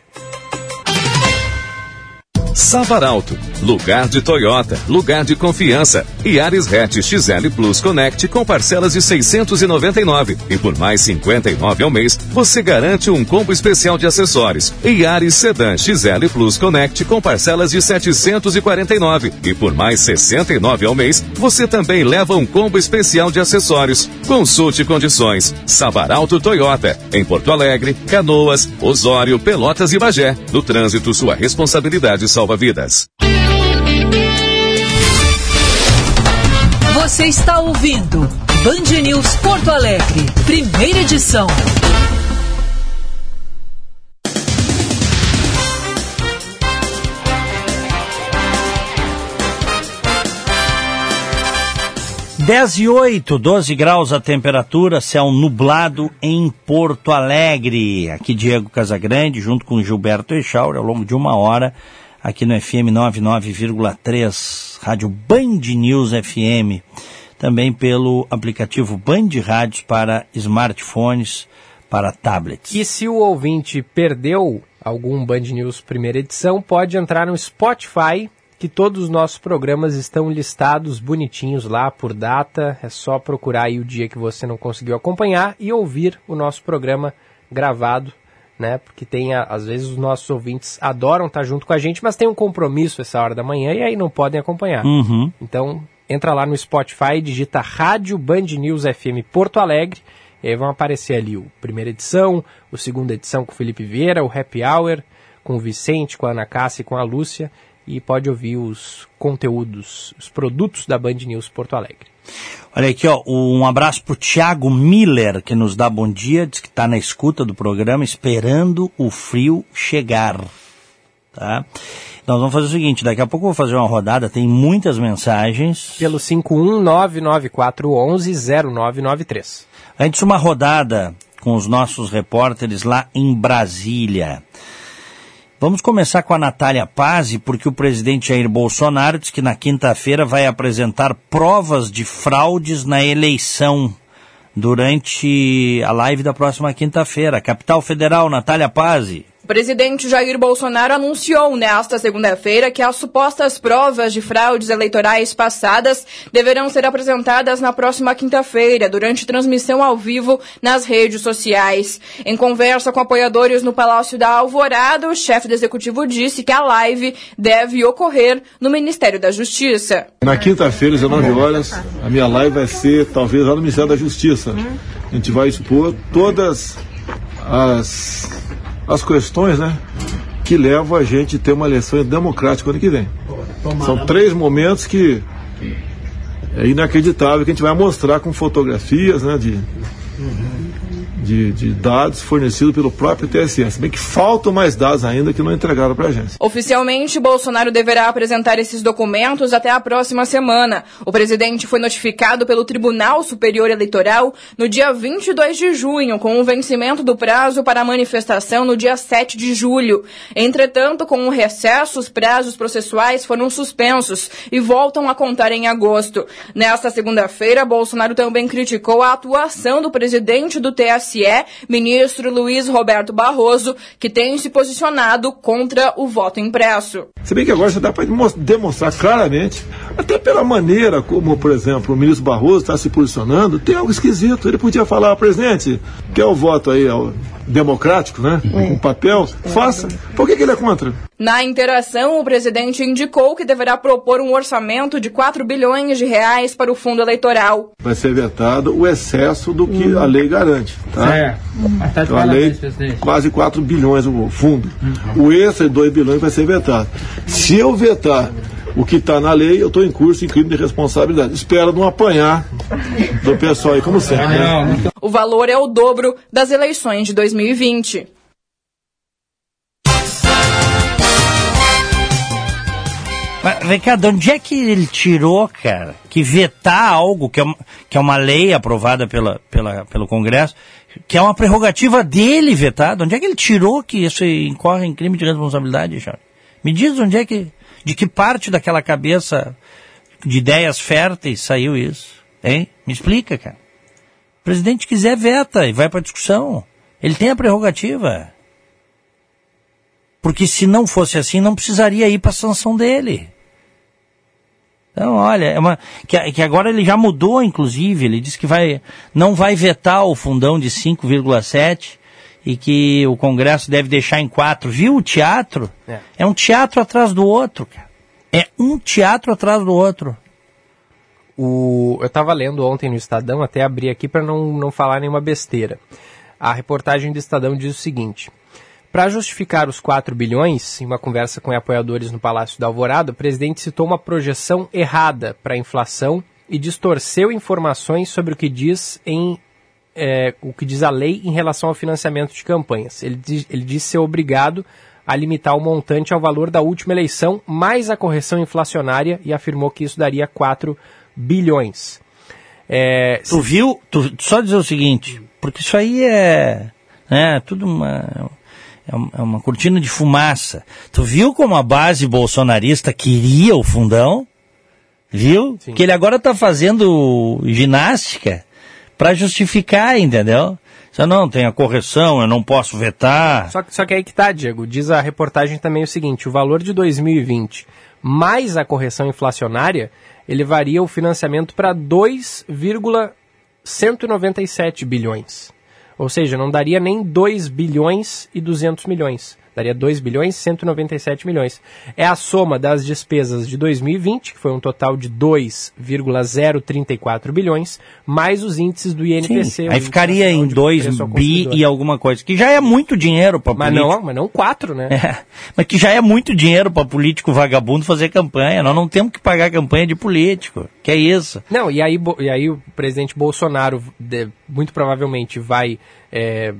Savaralto, lugar de Toyota, lugar de confiança. E Ares Hatch XL Plus Connect com parcelas de 699 e por mais 59 ao mês, você garante um combo especial de acessórios. E Ares Sedan XL Plus Connect com parcelas de 749 e por mais 69 ao mês, você também leva um combo especial de acessórios. Consulte condições. Sabaralto Toyota, em Porto Alegre, Canoas, Osório, Pelotas e Bagé. No trânsito, sua responsabilidade salva vidas. Você está ouvindo Band News Porto Alegre, primeira edição. Dez e oito, 12 graus a temperatura, céu nublado em Porto Alegre. Aqui Diego Casagrande, junto com Gilberto Echauri, ao longo de uma hora, aqui no FM 99,3, Rádio Band News FM. Também pelo aplicativo Band Rádios para smartphones, para tablets. E se o ouvinte perdeu algum Band News primeira edição, pode entrar no Spotify que todos os nossos programas estão listados bonitinhos lá por data. É só procurar aí o dia que você não conseguiu acompanhar e ouvir o nosso programa gravado, né? Porque tem, às vezes, os nossos ouvintes adoram estar junto com a gente, mas tem um compromisso essa hora da manhã e aí não podem acompanhar. Uhum. Então, entra lá no Spotify, digita Rádio Band News FM Porto Alegre. E aí vão aparecer ali o primeira edição, o segunda edição com o Felipe Vieira, o Happy Hour com o Vicente, com a Ana Cássia e com a Lúcia e pode ouvir os conteúdos, os produtos da Band News Porto Alegre. Olha aqui, ó, um abraço pro Thiago Miller, que nos dá bom dia, diz que está na escuta do programa, esperando o frio chegar. Tá? Nós vamos fazer o seguinte, daqui a pouco eu vou fazer uma rodada, tem muitas mensagens. Pelo 51994110993. Antes uma rodada com os nossos repórteres lá em Brasília. Vamos começar com a Natália Pazzi, porque o presidente Jair Bolsonaro diz que na quinta-feira vai apresentar provas de fraudes na eleição durante a live da próxima quinta-feira. Capital Federal, Natália Pazzi. Presidente Jair Bolsonaro anunciou nesta segunda-feira que as supostas provas de fraudes eleitorais passadas deverão ser apresentadas na próxima quinta-feira, durante transmissão ao vivo nas redes sociais. Em conversa com apoiadores no Palácio da Alvorada, o chefe do executivo disse que a live deve ocorrer no Ministério da Justiça. Na quinta-feira, às 19 horas, a minha live vai ser talvez lá no Ministério da Justiça. A gente vai expor todas as as questões né, que levam a gente a ter uma eleição democrática ano que vem. São três momentos que é inacreditável que a gente vai mostrar com fotografias né, de, de, de, dados fornecidos pelo próprio TSE. Se bem que faltam mais dados ainda que não entregaram para a agência. Oficialmente, Bolsonaro deverá apresentar esses documentos até a próxima semana. O presidente foi notificado pelo Tribunal Superior Eleitoral no dia 22 de junho, com o vencimento do prazo para a manifestação no dia 7 de julho. Entretanto, com o recesso, os prazos processuais foram suspensos e voltam a contar em agosto. Nesta segunda-feira, Bolsonaro também criticou a atuação do presidente do TSE TSE, ministro Luiz Roberto Barroso, que tem se posicionado contra o voto impresso. Se bem que agora já dá para demonstrar claramente, até pela maneira como, por exemplo, o ministro Barroso está se posicionando, tem algo esquisito. Ele podia falar, presidente, quer o voto aí democrático, né? É. Com papel, faça. Por que, que ele é contra? Na interação, o presidente indicou que deverá propor um orçamento de 4 bilhões de reais para o fundo eleitoral. Vai ser vetado o excesso do que a lei garante. Tá? É. Tá então, a lei, quase 4 bilhões o fundo. O extra de 2 bilhões vai ser vetado. Se eu vetar o que está na lei, eu estou em curso em crime de responsabilidade. Espero não apanhar do pessoal aí, como sempre. Né? O valor é o dobro das eleições de 2020. Mas, vem cá, de onde é que ele tirou, cara, que vetar algo que é uma, que é uma lei aprovada pela, pela, pelo Congresso, que é uma prerrogativa dele vetar? De onde é que ele tirou que isso incorre em crime de responsabilidade, Charles? Me diz onde é que. De que parte daquela cabeça de ideias férteis saiu isso? Hein? Me explica, cara. O presidente quiser, veta e vai para discussão. Ele tem a prerrogativa. Porque se não fosse assim, não precisaria ir para a sanção dele. Então, olha, é uma, que, que agora ele já mudou, inclusive, ele disse que vai, não vai vetar o fundão de 5,7 e que o Congresso deve deixar em 4. Viu o teatro? É. é um teatro atrás do outro, cara. É um teatro atrás do outro. O, eu estava lendo ontem no Estadão, até abri aqui para não, não falar nenhuma besteira. A reportagem do Estadão diz o seguinte: para justificar os 4 bilhões, em uma conversa com apoiadores no Palácio da Alvorada, o presidente citou uma projeção errada para a inflação e distorceu informações sobre o que diz em é, o que diz a lei em relação ao financiamento de campanhas. Ele, diz, ele disse ser obrigado a limitar o montante ao valor da última eleição, mais a correção inflacionária, e afirmou que isso daria 4 bilhões. É, tu viu? Tu, só dizer o seguinte, porque isso aí é, é tudo uma é, é uma cortina de fumaça. Tu viu como a base bolsonarista queria o fundão? Viu? Sim. Que ele agora está fazendo ginástica para justificar, entendeu? Só não, tem a correção, eu não posso vetar. Só, só que aí que tá, Diego. Diz a reportagem também o seguinte: o valor de 2020 mais a correção inflacionária, ele varia o financiamento para 2,197 bilhões. Ou seja, não daria nem 2 bilhões e 200 milhões. Daria 2 bilhões e 197 milhões. É a soma das despesas de 2020, que foi um total de 2,034 bilhões, mais os índices do INPC. Sim, aí ficaria em 2 bi e alguma coisa, que já é muito dinheiro para político. Mas não, mas não 4, né? É, mas que já é muito dinheiro para político vagabundo fazer campanha. Nós não temos que pagar campanha de político. Que é isso. Não, e aí, e aí o presidente Bolsonaro muito provavelmente vai é,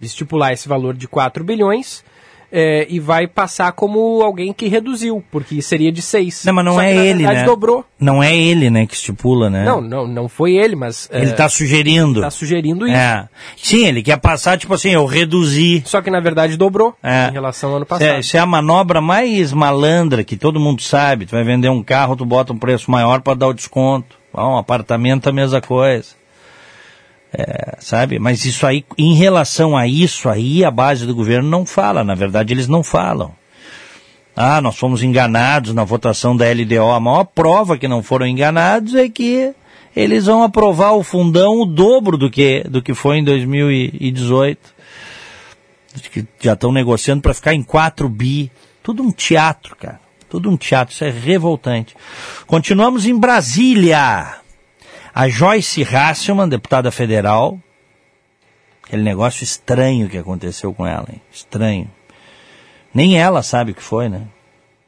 estipular esse valor de 4 bilhões é, e vai passar como alguém que reduziu, porque seria de 6. Não, mas não Só é que, ele, verdade, né? dobrou. Não é ele, né, que estipula, né? Não, não, não foi ele, mas... Ele está é, sugerindo. Está sugerindo isso. É. Sim, ele quer passar, tipo assim, eu reduzi. Só que, na verdade, dobrou é. em relação ao ano passado. É, isso é a manobra mais malandra que todo mundo sabe. Tu vai vender um carro, tu bota um preço maior para dar o desconto. Um apartamento, a mesma coisa. É, sabe? Mas isso aí, em relação a isso aí, a base do governo não fala. Na verdade, eles não falam. Ah, nós fomos enganados na votação da LDO. A maior prova que não foram enganados é que eles vão aprovar o fundão o dobro do que, do que foi em 2018. Que já estão negociando para ficar em 4 bi. Tudo um teatro, cara. Tudo um teatro. Isso é revoltante. Continuamos em Brasília. A Joyce Hasselman, deputada federal, aquele negócio estranho que aconteceu com ela, hein? estranho. Nem ela sabe o que foi, né?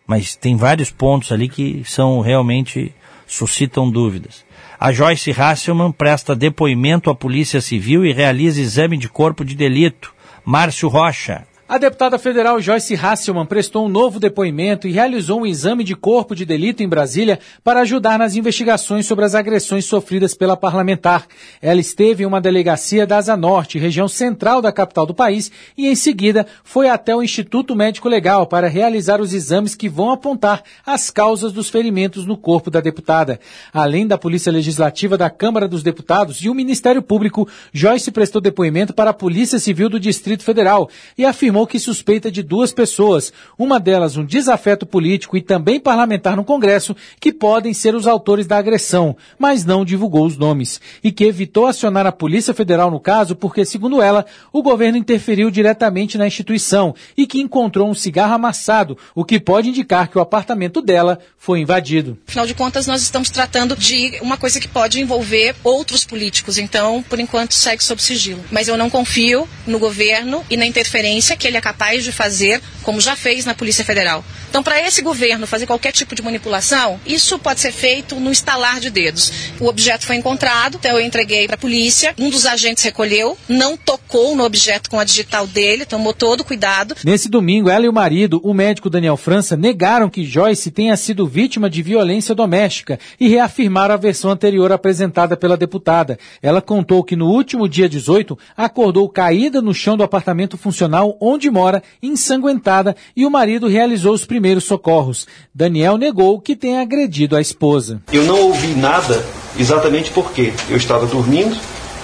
Mas tem vários pontos ali que são realmente suscitam dúvidas. A Joyce Hasselman presta depoimento à Polícia Civil e realiza exame de corpo de delito. Márcio Rocha. A deputada federal Joyce Hasselman prestou um novo depoimento e realizou um exame de corpo de delito em Brasília para ajudar nas investigações sobre as agressões sofridas pela parlamentar. Ela esteve em uma delegacia da Asa Norte, região central da capital do país, e em seguida foi até o Instituto Médico Legal para realizar os exames que vão apontar as causas dos ferimentos no corpo da deputada. Além da Polícia Legislativa da Câmara dos Deputados e o Ministério Público, Joyce prestou depoimento para a Polícia Civil do Distrito Federal e afirmou afirmou que suspeita de duas pessoas, uma delas um desafeto político e também parlamentar no Congresso, que podem ser os autores da agressão, mas não divulgou os nomes, e que evitou acionar a Polícia Federal no caso porque, segundo ela, o governo interferiu diretamente na instituição e que encontrou um cigarro amassado, o que pode indicar que o apartamento dela foi invadido. Afinal de contas, nós estamos tratando de uma coisa que pode envolver outros políticos, então, por enquanto, segue sob sigilo. Mas eu não confio no governo e na interferência que ele é capaz de fazer, como já fez na Polícia Federal. Então, para esse governo fazer qualquer tipo de manipulação, isso pode ser feito no estalar de dedos. O objeto foi encontrado, então eu entreguei para a polícia, um dos agentes recolheu, não tocou no objeto com a digital dele, tomou todo cuidado. Nesse domingo, ela e o marido, o médico Daniel França, negaram que Joyce tenha sido vítima de violência doméstica e reafirmaram a versão anterior apresentada pela deputada. Ela contou que no último dia 18 acordou caída no chão do apartamento funcional onde mora, ensanguentada, e o marido realizou os primeiros socorros. Daniel negou que tenha agredido a esposa. Eu não ouvi nada exatamente porque eu estava dormindo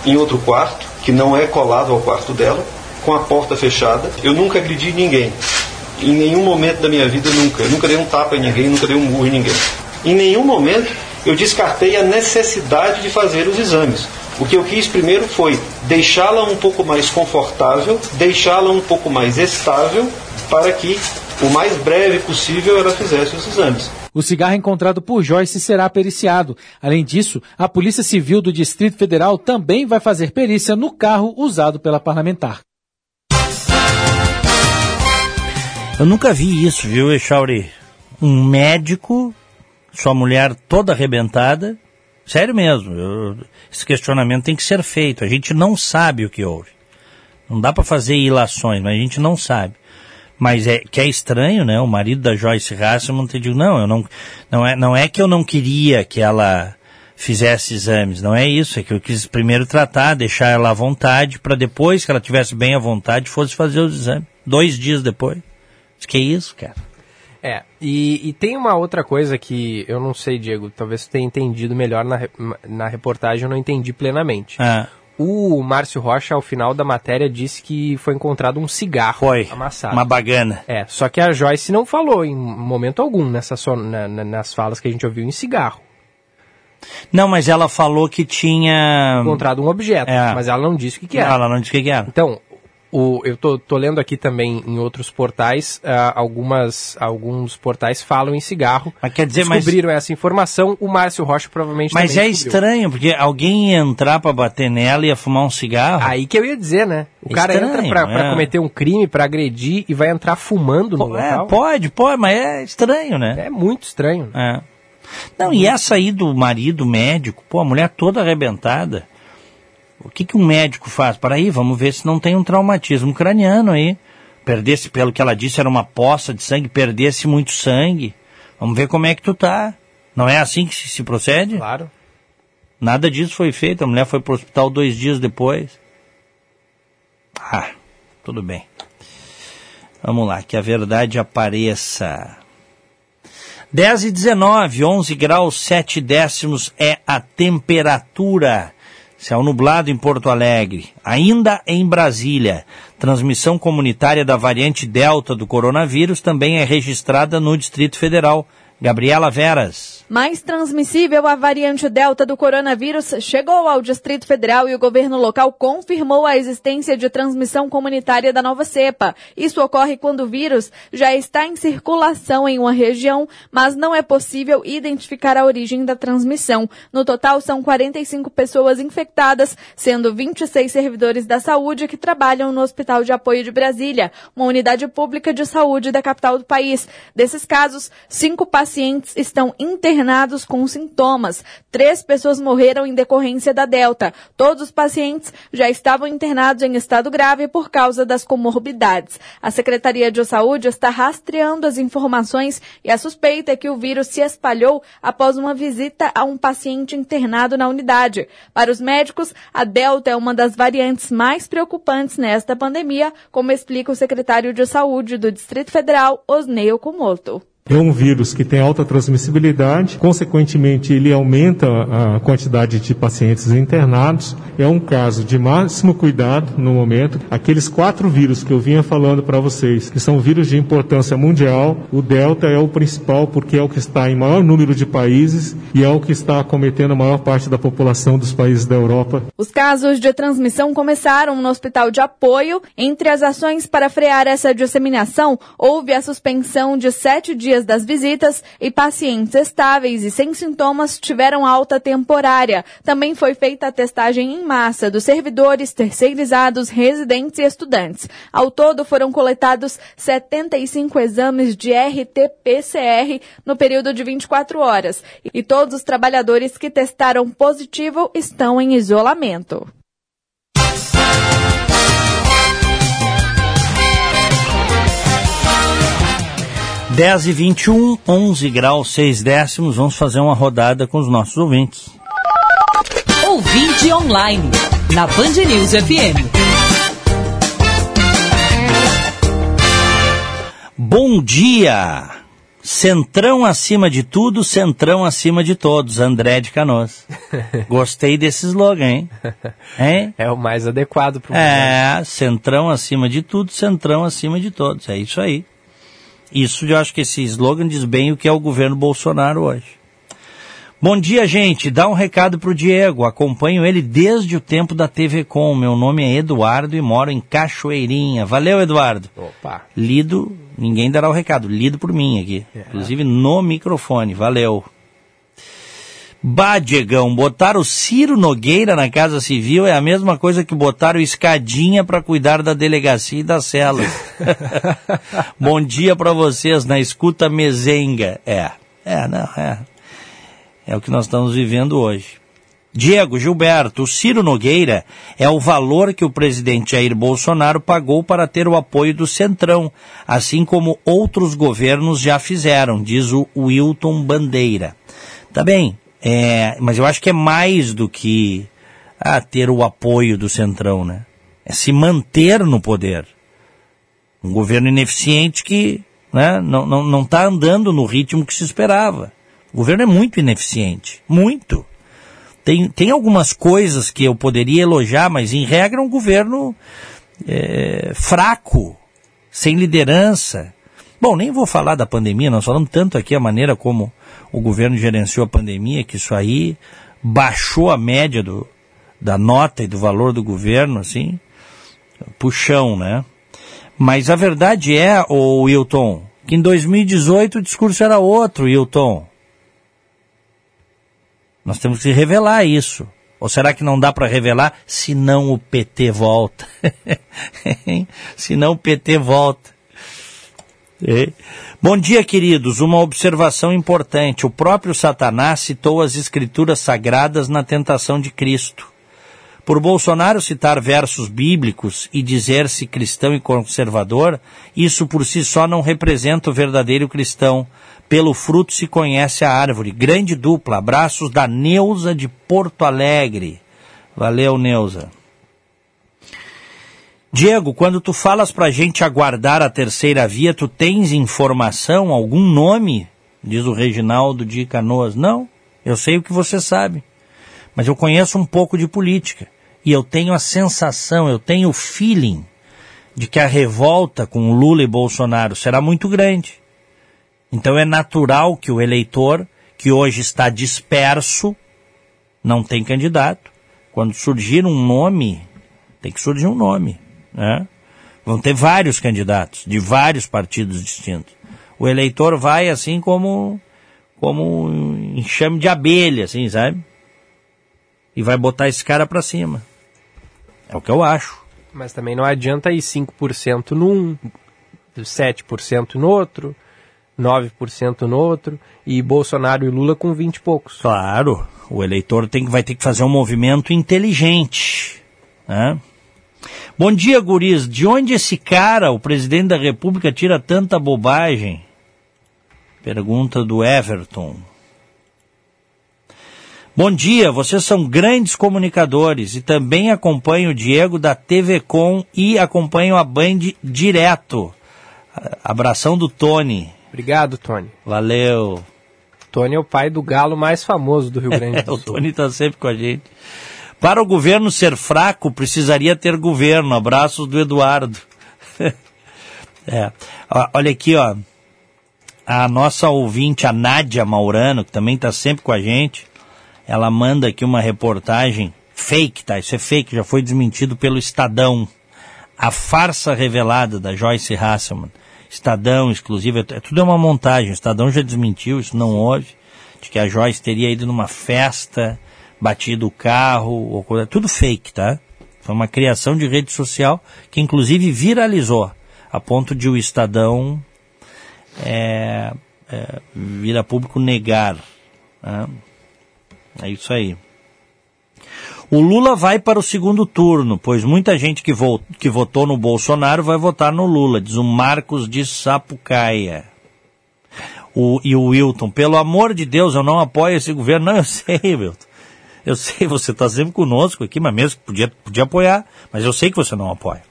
em outro quarto, que não é colado ao quarto dela, com a porta fechada. Eu nunca agredi ninguém. Em nenhum momento da minha vida, nunca. Eu nunca dei um tapa em ninguém, nunca dei um murro em ninguém. Em nenhum momento eu descartei a necessidade de fazer os exames. O que eu quis primeiro foi deixá-la um pouco mais confortável, deixá-la um pouco mais estável, para que o mais breve possível ela fizesse os exames. O cigarro encontrado por Joyce será periciado. Além disso, a Polícia Civil do Distrito Federal também vai fazer perícia no carro usado pela parlamentar. Eu nunca vi isso, viu, Echauri? Um médico, sua mulher toda arrebentada. Sério mesmo, eu, esse questionamento tem que ser feito. A gente não sabe o que houve. Não dá para fazer ilações, mas a gente não sabe. Mas é que é estranho, né? O marido da Joyce Hasselman ter dito, não, eu não, não é, não é que eu não queria que ela fizesse exames, não é isso, é que eu quis primeiro tratar, deixar ela à vontade, para depois que ela tivesse bem à vontade, fosse fazer os exames. Dois dias depois. Que isso, cara? É, e, e, tem uma outra coisa que eu não sei, Diego, talvez você tenha entendido melhor na, na reportagem, eu não entendi plenamente. Ah. O Márcio Rocha, ao final da matéria, disse que foi encontrado um cigarro foi, amassado. Uma bagana. É, só que a Joyce não falou em momento algum nessa na, na, nas falas que a gente ouviu em cigarro. Não, mas ela falou que tinha. Encontrado um objeto, é. mas ela não disse o que, que era. Ela não disse o que, que era. Então, o, eu tô, tô, lendo aqui também em outros portais, uh, algumas, alguns portais falam em cigarro. Mas quer dizer, Descobriram mas... essa informação, o Márcio Rocha provavelmente Mas é descobriu. estranho, porque alguém ia entrar para bater nela e ia fumar um cigarro. Aí que eu ia dizer, né? O É cara estranho, entra pra, pra é. cometer um crime, pra agredir e vai entrar fumando no É, local. pode, pode, mas é estranho, né? É muito estranho. É. Não, e essa aí do marido médico, pô, a mulher toda arrebentada. O que, que um médico faz? Para aí, vamos ver se não tem um traumatismo craniano aí. Perdesse, pelo que ela disse, era uma poça de sangue, perdesse muito sangue. Vamos ver como é que tu tá. Não é assim que se, se procede? Claro. Nada disso foi feito. A mulher foi pro hospital dois dias depois. Ah, tudo bem. Vamos lá, que a verdade apareça. 10 e 19, 11 graus 7 décimos é a temperatura. Céu nublado em Porto Alegre. Ainda em Brasília. Transmissão comunitária da variante Delta do coronavírus também é registrada no Distrito Federal. Gabriela Veras. Mais transmissível, a variante Delta do coronavírus chegou ao Distrito Federal e o governo local confirmou a existência de transmissão comunitária da nova cepa. Isso ocorre quando o vírus já está em circulação em uma região, mas não é possível identificar a origem da transmissão. No total, são 45 pessoas infectadas, sendo 26 servidores da saúde que trabalham no Hospital de Apoio de Brasília, uma unidade pública de saúde da capital do país. Desses casos, cinco pacientes estão internados internados com sintomas. Três pessoas morreram em decorrência da Delta. Todos os pacientes já estavam internados em estado grave por causa das comorbidades. A Secretaria de Saúde está rastreando as informações e a suspeita é que o vírus se espalhou após uma visita a um paciente internado na unidade. Para os médicos, a Delta é uma das variantes mais preocupantes nesta pandemia, como explica o secretário de Saúde do Distrito Federal, Osnei Okumoto. É um vírus que tem alta transmissibilidade, consequentemente, ele aumenta a quantidade de pacientes internados. É um caso de máximo cuidado no momento. Aqueles quatro vírus que eu vinha falando para vocês, que são vírus de importância mundial, o Delta é o principal porque é o que está em maior número de países e é o que está acometendo a maior parte da população dos países da Europa. Os casos de transmissão começaram no hospital de apoio. Entre as ações para frear essa disseminação, houve a suspensão de sete dias das visitas e pacientes estáveis e sem sintomas tiveram alta temporária. Também foi feita a testagem em massa dos servidores, terceirizados, residentes e estudantes. Ao todo foram coletados 75 exames de RT-PCR no período de 24 horas e todos os trabalhadores que testaram positivo estão em isolamento. Dez e 21, 11 graus 6 décimos. Vamos fazer uma rodada com os nossos ouvintes. Ouvinte online, na Band News FM. Bom dia! Centrão acima de tudo, centrão acima de todos. André de Canoas. Gostei desse slogan, hein? hein? É o mais adequado para o É, centrão acima de tudo, centrão acima de todos. É isso aí. Isso eu acho que esse slogan diz bem o que é o governo Bolsonaro hoje. Bom dia, gente. Dá um recado pro Diego. Acompanho ele desde o tempo da TV Com. Meu nome é Eduardo e moro em Cachoeirinha. Valeu, Eduardo. Opa. Lido, ninguém dará o recado. Lido por mim aqui. Inclusive no microfone. Valeu. Bah, Diegão, botar o Ciro Nogueira na Casa Civil é a mesma coisa que botar o Escadinha para cuidar da delegacia e das celas. Bom dia para vocês na escuta mezenga. É, é, não, é. É o que nós estamos vivendo hoje. Diego Gilberto, o Ciro Nogueira é o valor que o presidente Jair Bolsonaro pagou para ter o apoio do Centrão, assim como outros governos já fizeram, diz o Wilton Bandeira. Tá bem, é, mas eu acho que é mais do que ah, ter o apoio do Centrão, né? É se manter no poder. Um governo ineficiente que né, não está não, não tá andando no ritmo que se esperava. O governo é muito ineficiente. Muito. Tem, tem algumas coisas que eu poderia elogiar, mas em regra é um governo é, fraco, sem liderança. Bom, nem vou falar da pandemia, nós falamos tanto aqui a maneira como o governo gerenciou a pandemia, que isso aí baixou a média do, da nota e do valor do governo, assim, puxão, né? Mas a verdade é, o Wilton, que em 2018 o discurso era outro, Wilton. Nós temos que revelar isso. Ou será que não dá para revelar se não o PT volta? se não o PT volta. Bom dia, queridos. Uma observação importante. O próprio Satanás citou as escrituras sagradas na tentação de Cristo. Por Bolsonaro citar versos bíblicos e dizer-se cristão e conservador, isso por si só não representa o verdadeiro cristão. Pelo fruto se conhece a árvore. Grande dupla. Abraços da Neuza de Porto Alegre. Valeu, Neuza. Diego, quando tu falas pra gente aguardar a terceira via, tu tens informação, algum nome? Diz o Reginaldo de Canoas. Não, eu sei o que você sabe. Mas eu conheço um pouco de política. E eu tenho a sensação, eu tenho o feeling de que a revolta com Lula e Bolsonaro será muito grande. Então é natural que o eleitor, que hoje está disperso, não tem candidato. Quando surgir um nome, tem que surgir um nome. Né? Vão ter vários candidatos, de vários partidos distintos. O eleitor vai assim como, como um enxame de abelha, assim, sabe? E vai botar esse cara para cima. É o que eu acho. Mas também não adianta ir 5% num, 7% no outro, 9% no outro, e Bolsonaro e Lula com 20 e poucos. Claro, o eleitor tem, vai ter que fazer um movimento inteligente. Né? Bom dia, guris. De onde esse cara, o presidente da República, tira tanta bobagem? Pergunta do Everton. Bom dia, vocês são grandes comunicadores e também acompanho o Diego da TV Com e acompanho a Band direto. Abração do Tony. Obrigado, Tony. Valeu. Tony é o pai do galo mais famoso do Rio Grande do o Sul. Tony está sempre com a gente. Para o governo ser fraco, precisaria ter governo. Abraços do Eduardo. é. Olha aqui, ó. A nossa ouvinte, a Nádia Maurano, que também está sempre com a gente, ela manda aqui uma reportagem fake, tá? Isso é fake, já foi desmentido pelo Estadão. A farsa revelada da Joyce Hasselman. Estadão, exclusivo, é, tudo é uma montagem. O Estadão já desmentiu, isso não houve. De que a Joyce teria ido numa festa, batido o carro, ou coisa, tudo fake, tá? Foi uma criação de rede social que inclusive viralizou, a ponto de o Estadão é, é, vir a público negar. Né? É isso aí. O Lula vai para o segundo turno, pois muita gente que, vo que votou no Bolsonaro vai votar no Lula, diz o Marcos de Sapucaia. O, e o Wilton, pelo amor de Deus, eu não apoio esse governo. Não, eu sei, Wilton. Eu sei, você está sempre conosco aqui, mas mesmo que podia, podia apoiar, mas eu sei que você não apoia.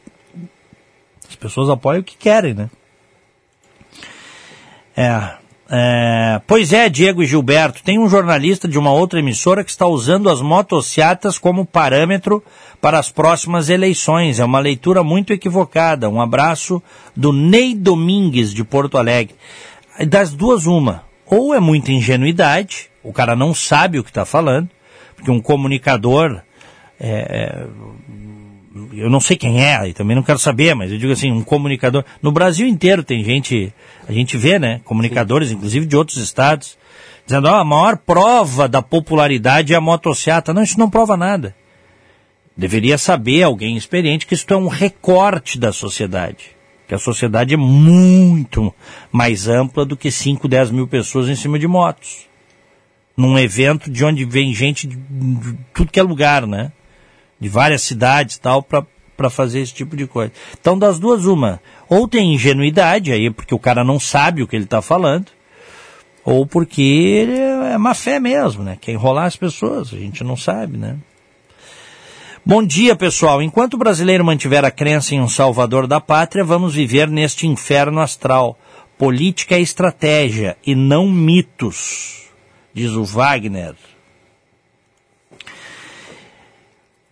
As pessoas apoiam o que querem, né? É, é, pois é, Diego e Gilberto, tem um jornalista de uma outra emissora que está usando as motocicletas como parâmetro para as próximas eleições. É uma leitura muito equivocada. Um abraço do Ney Domingues, de Porto Alegre. Das duas, uma. Ou é muita ingenuidade, O cara não sabe o que está falando, porque um comunicador, é, eu não sei quem é, e também não quero saber, mas eu digo assim, um comunicador. No Brasil inteiro tem gente, a gente vê, né? Comunicadores, Sim. inclusive de outros estados, dizendo, ó, a maior prova da popularidade é a motociata. Não, isso não prova nada. Deveria saber alguém experiente que isso é um recorte da sociedade. Que a sociedade é muito mais ampla do que 5, 10 mil pessoas em cima de motos. Num evento de onde vem gente de, de tudo que é lugar, né? De várias cidades e tal, para fazer esse tipo de coisa. Então, das duas, uma. Ou tem ingenuidade aí, porque o cara não sabe o que ele está falando, ou porque ele é má fé mesmo, né? Quer enrolar as pessoas, a gente não sabe, né? Bom dia, pessoal. Enquanto o brasileiro mantiver a crença em um salvador da pátria, vamos viver neste inferno astral. Política é estratégia e não mitos, diz o Wagner.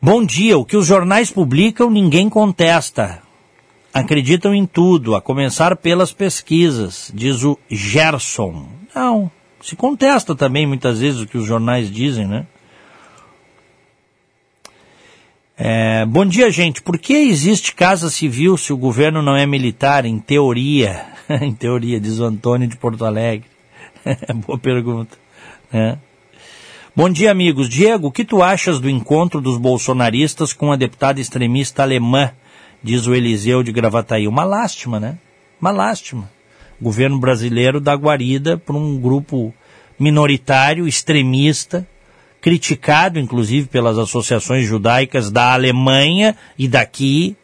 Bom dia. O que os jornais publicam, ninguém contesta. Acreditam em tudo, a começar pelas pesquisas, diz o Gerson. Não, se contesta também muitas vezes o que os jornais dizem, né? É, bom dia, gente. Por que existe casa civil se o governo não é militar? Em teoria. em teoria, diz o Antônio de Porto Alegre. Boa pergunta. É. Bom dia, amigos. Diego, o que tu achas do encontro dos bolsonaristas com a deputada extremista alemã? Diz o Eliseu de Gravataí. Uma lástima, né? Uma lástima. O governo brasileiro dá guarida por um grupo minoritário, extremista, criticado inclusive pelas associações judaicas da Alemanha e daqui,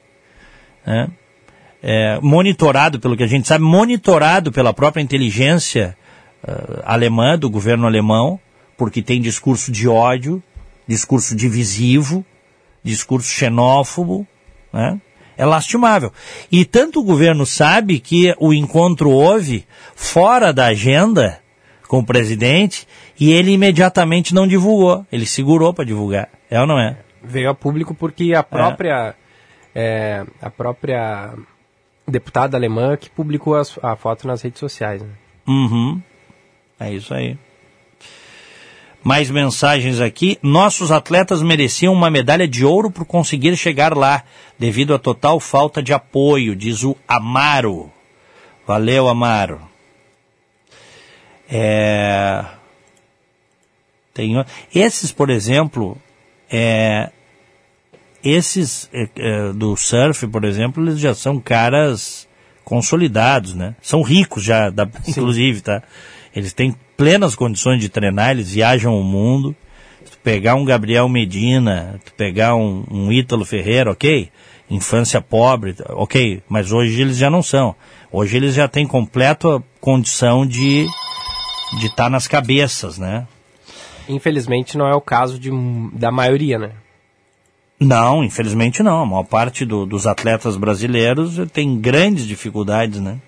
né? é, monitorado pelo que a gente sabe, monitorado pela própria inteligência uh, alemã, do governo alemão, porque tem discurso de ódio, discurso divisivo, discurso xenófobo, né? é lastimável. E tanto o governo sabe que o encontro houve fora da agenda com o presidente e ele imediatamente não divulgou. Ele segurou para divulgar. É ou não é? Veio a público porque a própria, é. É, a própria deputada alemã que publicou a, a foto nas redes sociais. Né? Uhum. É isso aí. Mais mensagens aqui. Nossos atletas mereciam uma medalha de ouro por conseguir chegar lá, devido à total falta de apoio, diz o Amaro. Valeu, Amaro. É... Tem... Esses, por exemplo, é... esses é, é, do surf, por exemplo, eles já são caras consolidados, né? São ricos já, da... inclusive, tá? Eles têm plenas condições de treinar, eles viajam o mundo. Se tu pegar um Gabriel Medina, tu pegar um, um Ítalo Ferreira, ok? Infância pobre, ok, mas hoje eles já não são. Hoje eles já têm completa condição de de estar tá nas cabeças, né? Infelizmente não é o caso de, da maioria, né? Não, infelizmente não. A maior parte do, dos atletas brasileiros tem grandes dificuldades, né?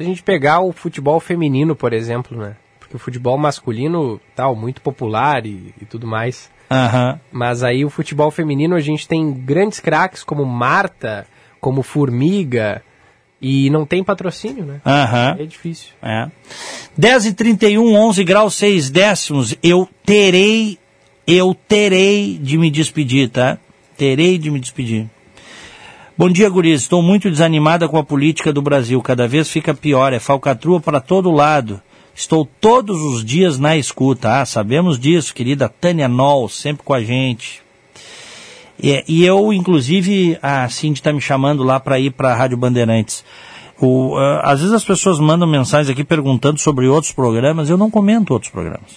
Se a gente pegar o futebol feminino, por exemplo, né? Porque o futebol masculino, tal, muito popular e, e tudo mais. Uhum. Mas aí o futebol feminino a gente tem grandes craques como Marta, como Formiga, e não tem patrocínio, né? Aham. É difícil. É. 10 e 31, 11 graus 6 décimos. Eu terei, eu terei de me despedir, tá? Terei de me despedir. Bom dia, guris. Estou muito desanimada com a política do Brasil. Cada vez fica pior. É falcatrua para todo lado. Estou todos os dias na escuta. Ah, sabemos disso, querida Tânia Noll, sempre com a gente. E, e eu, inclusive, a Cindy está me chamando lá para ir para a Rádio Bandeirantes. O, uh, às vezes as pessoas mandam mensagens aqui perguntando sobre outros programas, eu não comento outros programas.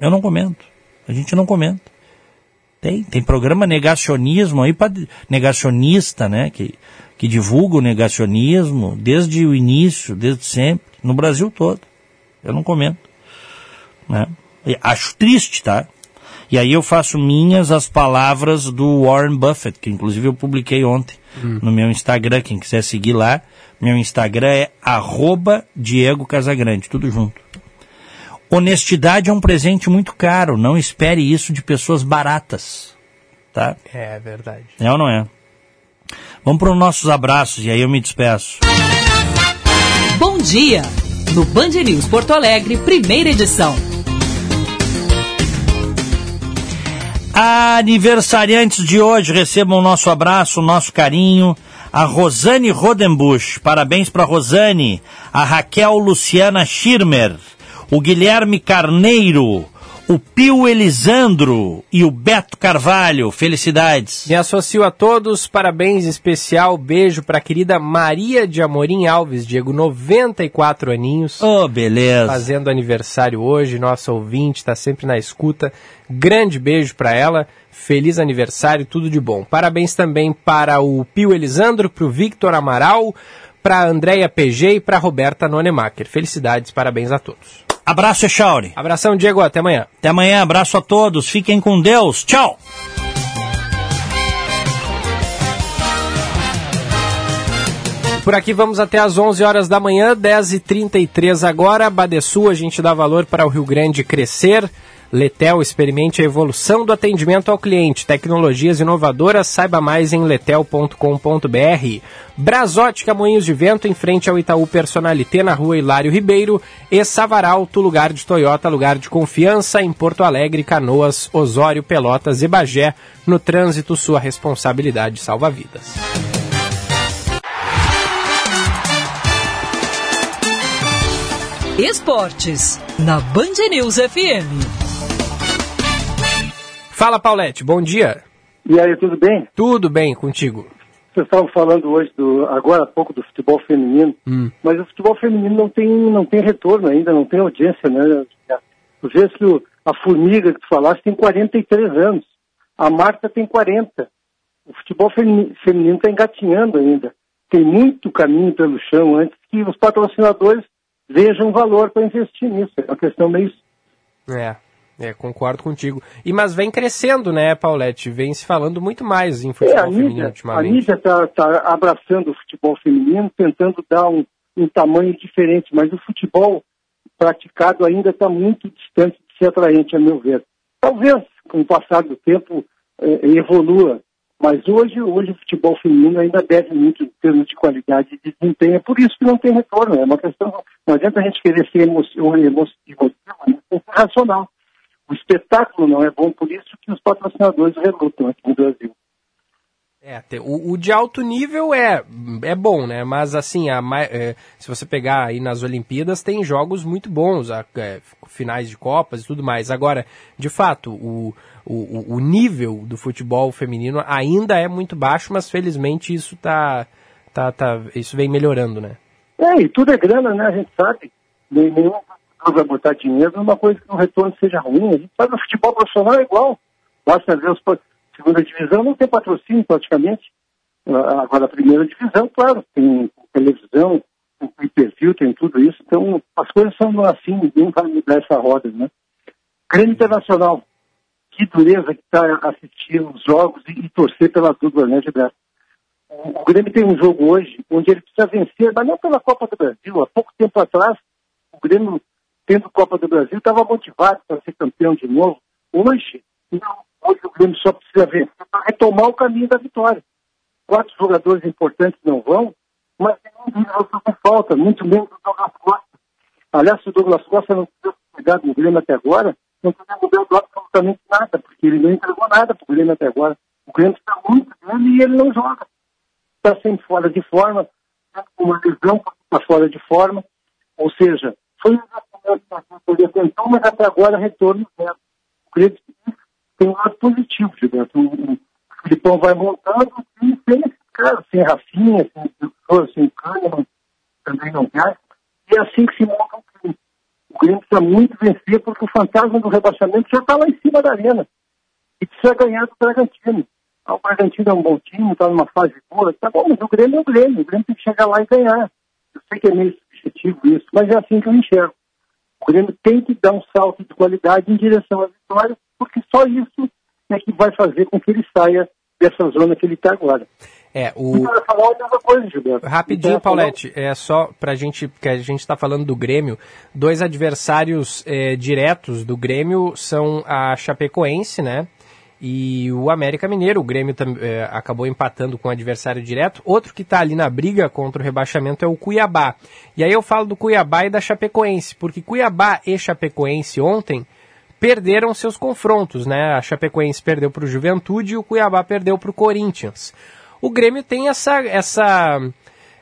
Eu não comento. A gente não comenta. Tem, tem programa negacionismo aí para negacionista, né, que, que divulga o negacionismo desde o início, desde sempre, no Brasil todo. Eu não comento. Né? Acho triste, tá? E aí eu faço minhas as palavras do Warren Buffett, que inclusive eu publiquei ontem hum. no meu Instagram. Quem quiser seguir lá, meu Instagram é arroba Diego Casagrande, tudo junto honestidade é um presente muito caro. Não espere isso de pessoas baratas. Tá? É verdade. É ou não é? Vamos para os nossos abraços e aí eu me despeço. Bom dia! No Band News Porto Alegre, primeira edição. Aniversariantes de hoje, recebam o nosso abraço, o nosso carinho. A Rosane Rodenbusch, parabéns para Rosane. A Raquel Luciana Schirmer, o Guilherme Carneiro. O Pio Elisandro e o Beto Carvalho. Felicidades. Me associo a todos, parabéns especial, beijo para a querida Maria de Amorim Alves, Diego, 94 aninhos. Oh, beleza. Fazendo aniversário hoje, nossa ouvinte, está sempre na escuta. Grande beijo para ela, feliz aniversário, tudo de bom. Parabéns também para o Pio Elisandro, para o Victor Amaral, para a Andréia PG e para a Roberta Nonemacher. Felicidades, parabéns a todos. Abraço, Echauri. Abração, Diego, até amanhã. Até amanhã, abraço a todos, fiquem com Deus, tchau. Por aqui vamos até às 11 horas da manhã, 10h33 agora. Badesul, a gente dá valor para o Rio Grande crescer. Letel experimente a evolução do atendimento ao cliente. Tecnologias inovadoras, saiba mais em letel.com.br. Brasótica Moinhos de Vento, em frente ao Itaú Personalité, na rua Hilário Ribeiro. E Savaralto, lugar de Toyota, lugar de confiança, em Porto Alegre, Canoas, Osório, Pelotas e Bagé. No trânsito, sua responsabilidade salva vidas. Esportes, na Band News FM. Fala, Paulette, bom dia. E aí, tudo bem? Tudo bem contigo. Vocês estavam falando hoje, do, agora há pouco, do futebol feminino, hum. mas o futebol feminino não tem, não tem retorno ainda, não tem audiência, né? Tu vês que o, a Formiga que tu falaste tem 43 anos, a Marta tem 40. O futebol feminino está engatinhando ainda. Tem muito caminho pelo chão antes que os patrocinadores vejam valor para investir nisso. É uma questão meio. É, é, concordo contigo. E mas vem crescendo, né, Paulette? Vem se falando muito mais em futebol é, a feminino mídia, ultimamente. A mídia está tá abraçando o futebol feminino, tentando dar um, um tamanho diferente, mas o futebol praticado ainda está muito distante de ser atraente, a meu ver. Talvez, com o passar do tempo, eh, evolua, mas hoje, hoje o futebol feminino ainda deve muito em termos de qualidade e de desempenho. É por isso que não tem retorno. É uma questão. Não adianta a gente querer ser emotivo tem que ser racional. O espetáculo não é bom, por isso que os patrocinadores relutam aqui no Brasil. É, o, o, de alto nível é, é bom, né? Mas assim, a, é, se você pegar aí nas Olimpíadas, tem jogos muito bons, a, é, finais de Copas e tudo mais. Agora, de fato, o, o, o nível do futebol feminino ainda é muito baixo, mas felizmente isso tá, tá, tá, isso vem melhorando, né? É, e tudo é grana, né? A gente sabe. Nenhum vai botar dinheiro numa coisa que o retorno seja ruim. A gente no futebol profissional é igual. Basta ver os segunda divisão não tem patrocínio praticamente. Agora a primeira divisão, claro, tem televisão, tem pay-per-view, tem tudo isso. Então as coisas são assim, ninguém vai mudar essa roda, né? Grêmio Internacional, que dureza que está assistir os jogos e, e torcer pela dupla, né, Gilberto? O Grêmio tem um jogo hoje onde ele precisa vencer, mas não pela Copa do Brasil. Há pouco tempo atrás, o Grêmio, tendo Copa do Brasil, estava motivado para ser campeão de novo. Hoje, não, hoje o Grêmio só precisa para retomar o caminho da vitória. Quatro jogadores importantes não vão, mas nenhum deles vai falta, muito menos o Douglas Costa. Aliás, se o Douglas Costa não tivesse pegado no Grêmio até agora, não teria mudado absolutamente nada, porque ele não entregou nada para o Grêmio até agora. O Grêmio está muito dele e ele não joga. Está sempre fora de forma, com uma lesão está fora de forma. Ou seja, foi um que ele tentou, mas até agora retorno zero. O Grêmio tem um lado positivo, Gilberto. O, o Filipão vai montando e sem esse cara, sem Rafinha, sem Doutor, sem também não quer. E é assim que se monta o time. O Grêmio precisa muito vencer porque o fantasma do rebaixamento já está lá em cima da arena. E precisa ganhar do Bragantino. Ah, o Bragantino é um bom time, está numa fase boa, tá bom, mas o Grêmio é o Grêmio. O Grêmio tem que chegar lá e ganhar. Eu sei que é meio subjetivo isso, mas é assim que eu enxergo. O Grêmio tem que dar um salto de qualidade em direção à vitória, porque só isso é que vai fazer com que ele saia dessa zona que ele está agora. É, o... coisa. Rapidinho, Paulette, é só pra gente, que a gente está falando do Grêmio, dois adversários é, diretos do Grêmio são a Chapecoense, né? E o América Mineiro, o Grêmio é, acabou empatando com o adversário direto. Outro que está ali na briga contra o rebaixamento é o Cuiabá. E aí eu falo do Cuiabá e da Chapecoense, porque Cuiabá e Chapecoense ontem perderam seus confrontos, né? A Chapecoense perdeu para o Juventude e o Cuiabá perdeu para o Corinthians. O Grêmio tem essa, essa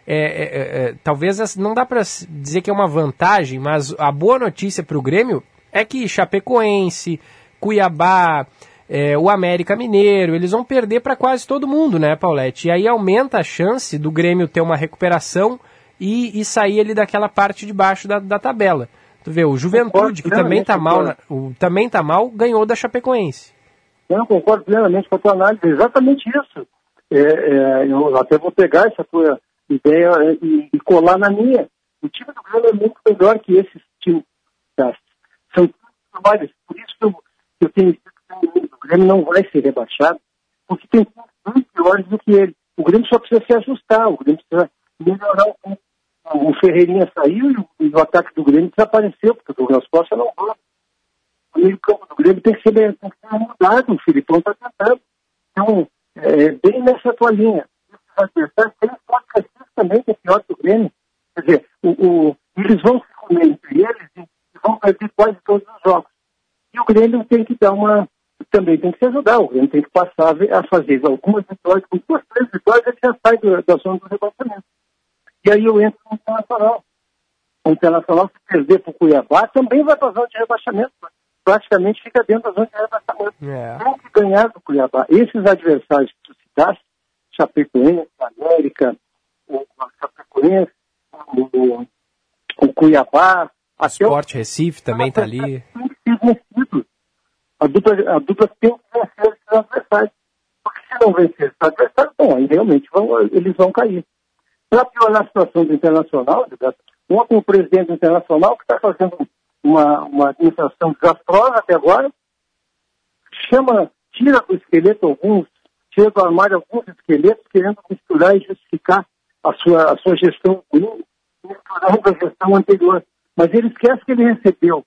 é, é, é, talvez não dá para dizer que é uma vantagem, mas a boa notícia para o Grêmio é que Chapecoense, Cuiabá, é, o América Mineiro, eles vão perder para quase todo mundo, né, Paulette? E aí aumenta a chance do Grêmio ter uma recuperação e, e sair ali daquela parte de baixo da, da tabela. Tu vê, o Juventude, que também tá mal, na, o, também tá mal, ganhou da Chapecoense. Eu concordo plenamente com a tua análise, exatamente isso. É, é, eu até vou pegar essa tua ideia e, e, colar na minha. O time do Grêmio é muito melhor que esses times. Tá? São trabalhos, por isso que eu, eu tenho o Grêmio não vai ser rebaixado, porque tem muito piores do que ele. O Grêmio só precisa se ajustar, o Grêmio precisa melhorar um pouco o Ferreirinha saiu e o, ataque do Grêmio desapareceu, porque o Douglas Costa não vai. O meio campo do Grêmio tem que ser, tem que ser mudado, o Filipão está tentando. Então, é, bem nessa tua linha. Tem um Forte também, que é pior que o Grêmio. Quer dizer, o, o, eles vão se comer entre eles e vão perder quase todos os jogos. E o Grêmio tem que dar uma. Também tem que se ajudar, o Grêmio tem que passar a fazer algumas vitórias, com duas, três vitórias, ele já sai do, da zona do rebaixamento. E aí eu entro no Internacional. O Internacional, se perder para o Cuiabá, também vai para a zona de rebaixamento. Praticamente fica dentro da zona de rebaixamento. É. Tem que ganhar do Cuiabá. Esses adversários que tu citaste, Chapecoense, América, o Chapecoense, o, o, o Cuiabá. O Sport Recife também está ali. Tem que ser vencido. A dupla, a dupla tem que vencer esses adversários. Porque se não vencer esses adversários, bom, aí realmente vão, eles vão cair. Para piorar a situação do Internacional, ontem o presidente do Internacional, que está fazendo uma, uma administração desastrosa até agora, chama, tira do esqueleto alguns, tira do armário alguns esqueletos, querendo misturar e justificar a sua, a sua gestão ruim, misturando a gestão anterior. Mas ele esquece que ele recebeu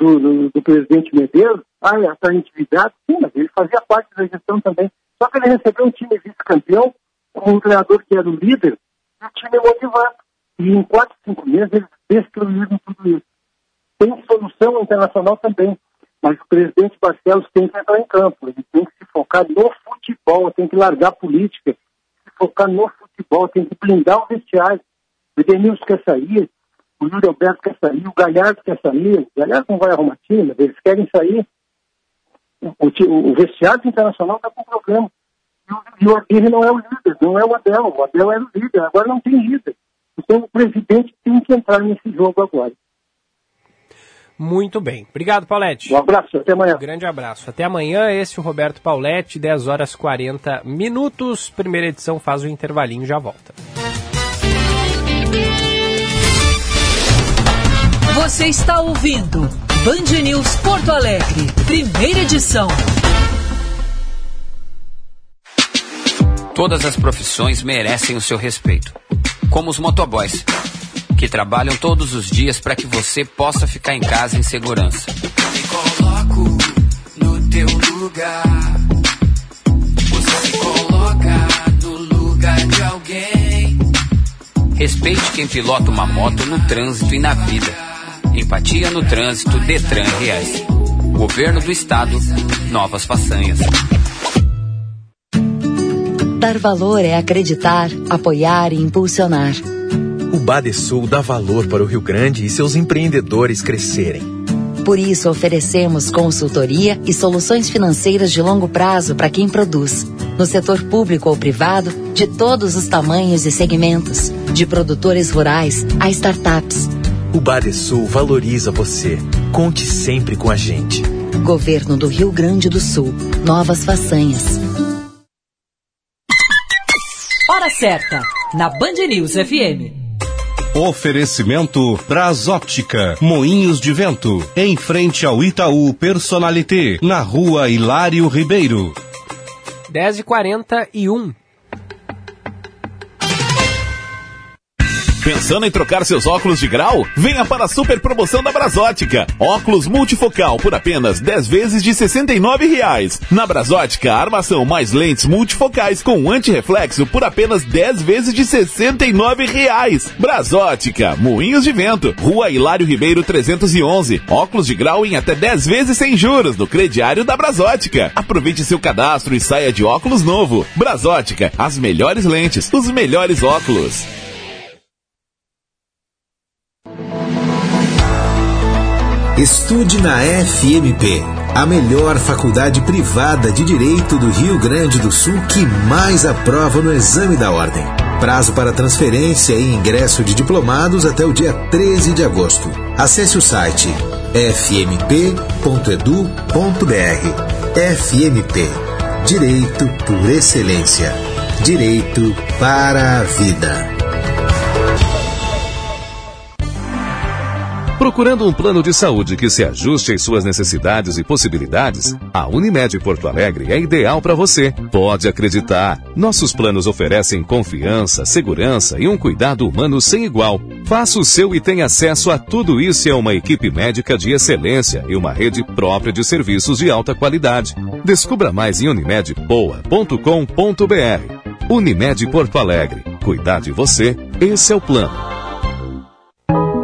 do, do, do presidente Medeiros, ah, essa atividade, sim, mas ele fazia parte da gestão também. Só que ele recebeu um time vice-campeão, com um treinador que era o líder, o time é motivado. E em quatro, cinco meses eles destruíram tudo isso. Tem solução internacional também, mas o presidente Barcelos tem que entrar em campo, ele tem que se focar no futebol, tem que largar a política, se focar no futebol, tem que blindar o vestiário. O Edenilson quer sair, o Yuri Alberto quer sair, o Galhardo quer sair, o Galhardo não vai arrumar time, eles querem sair. O, o, o vestiário internacional está com problema. E o Aguirre não é o líder, não é o Abel. O Abel era o líder, agora não tem líder. Então o presidente tem que entrar nesse jogo agora. Muito bem. Obrigado, Paulette. Um abraço, até amanhã. Um grande abraço. Até amanhã, esse é o Roberto Paulette, 10 horas 40 minutos. Primeira edição faz o intervalinho já volta. Você está ouvindo Band News Porto Alegre, primeira edição. Todas as profissões merecem o seu respeito, como os motoboys, que trabalham todos os dias para que você possa ficar em casa em segurança. Me coloco no teu lugar. Você se coloca no lugar de alguém. Respeite quem pilota uma moto no trânsito e na vida. Empatia no trânsito Detran Reais. Governo do Estado, novas façanhas. Dar valor é acreditar, apoiar e impulsionar. O Badesul dá valor para o Rio Grande e seus empreendedores crescerem. Por isso, oferecemos consultoria e soluções financeiras de longo prazo para quem produz, no setor público ou privado, de todos os tamanhos e segmentos, de produtores rurais a startups. O Badesul valoriza você. Conte sempre com a gente. Governo do Rio Grande do Sul. Novas façanhas. Hora certa, na Band News FM. Oferecimento Brasóptica, Moinhos de Vento, em frente ao Itaú Personalité, na rua Hilário Ribeiro. 10h41. Pensando em trocar seus óculos de grau? Venha para a super promoção da Brasótica. Óculos multifocal por apenas 10 vezes de 69 reais. Na Brasótica, armação mais lentes multifocais com antirreflexo por apenas 10 vezes de 69 reais. Brasótica, Moinhos de Vento, Rua Hilário Ribeiro 311. Óculos de grau em até 10 vezes sem juros no crediário da Brasótica. Aproveite seu cadastro e saia de óculos novo. Brasótica, as melhores lentes, os melhores óculos. Estude na FMP, a melhor faculdade privada de direito do Rio Grande do Sul que mais aprova no exame da ordem. Prazo para transferência e ingresso de diplomados até o dia 13 de agosto. Acesse o site fmp.edu.br. FMP Direito por Excelência. Direito para a Vida. Procurando um plano de saúde que se ajuste às suas necessidades e possibilidades? A Unimed Porto Alegre é ideal para você. Pode acreditar. Nossos planos oferecem confiança, segurança e um cuidado humano sem igual. Faça o seu e tenha acesso a tudo isso e a uma equipe médica de excelência e uma rede própria de serviços de alta qualidade. Descubra mais em unimedpoa.com.br. Unimed Porto Alegre. Cuidar de você, esse é o plano.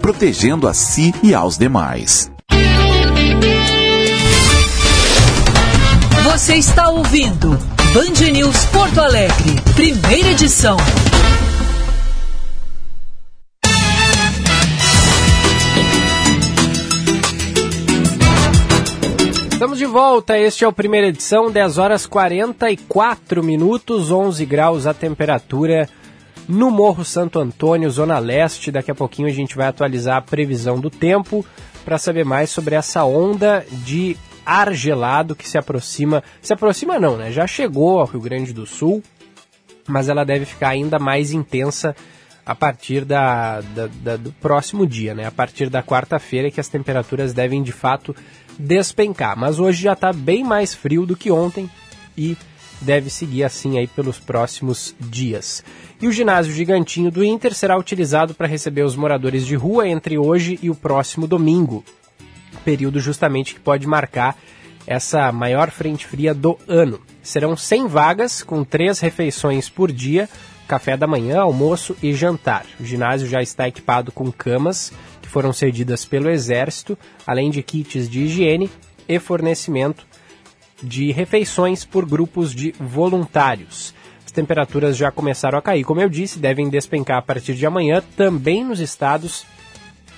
protegendo a si e aos demais. Você está ouvindo Band News Porto Alegre, primeira edição. Estamos de volta, este é o primeira edição, 10 horas 44 minutos, 11 graus a temperatura no Morro Santo Antônio, Zona Leste. Daqui a pouquinho a gente vai atualizar a previsão do tempo para saber mais sobre essa onda de ar gelado que se aproxima. Se aproxima não, né? Já chegou ao Rio Grande do Sul, mas ela deve ficar ainda mais intensa a partir da, da, da do próximo dia, né? A partir da quarta-feira que as temperaturas devem de fato despencar. Mas hoje já está bem mais frio do que ontem e deve seguir assim aí pelos próximos dias. E o ginásio gigantinho do Inter será utilizado para receber os moradores de rua entre hoje e o próximo domingo, período justamente que pode marcar essa maior frente fria do ano. Serão 100 vagas com três refeições por dia, café da manhã, almoço e jantar. O ginásio já está equipado com camas que foram cedidas pelo Exército, além de kits de higiene e fornecimento de refeições por grupos de voluntários. As temperaturas já começaram a cair, como eu disse, devem despencar a partir de amanhã, também nos estados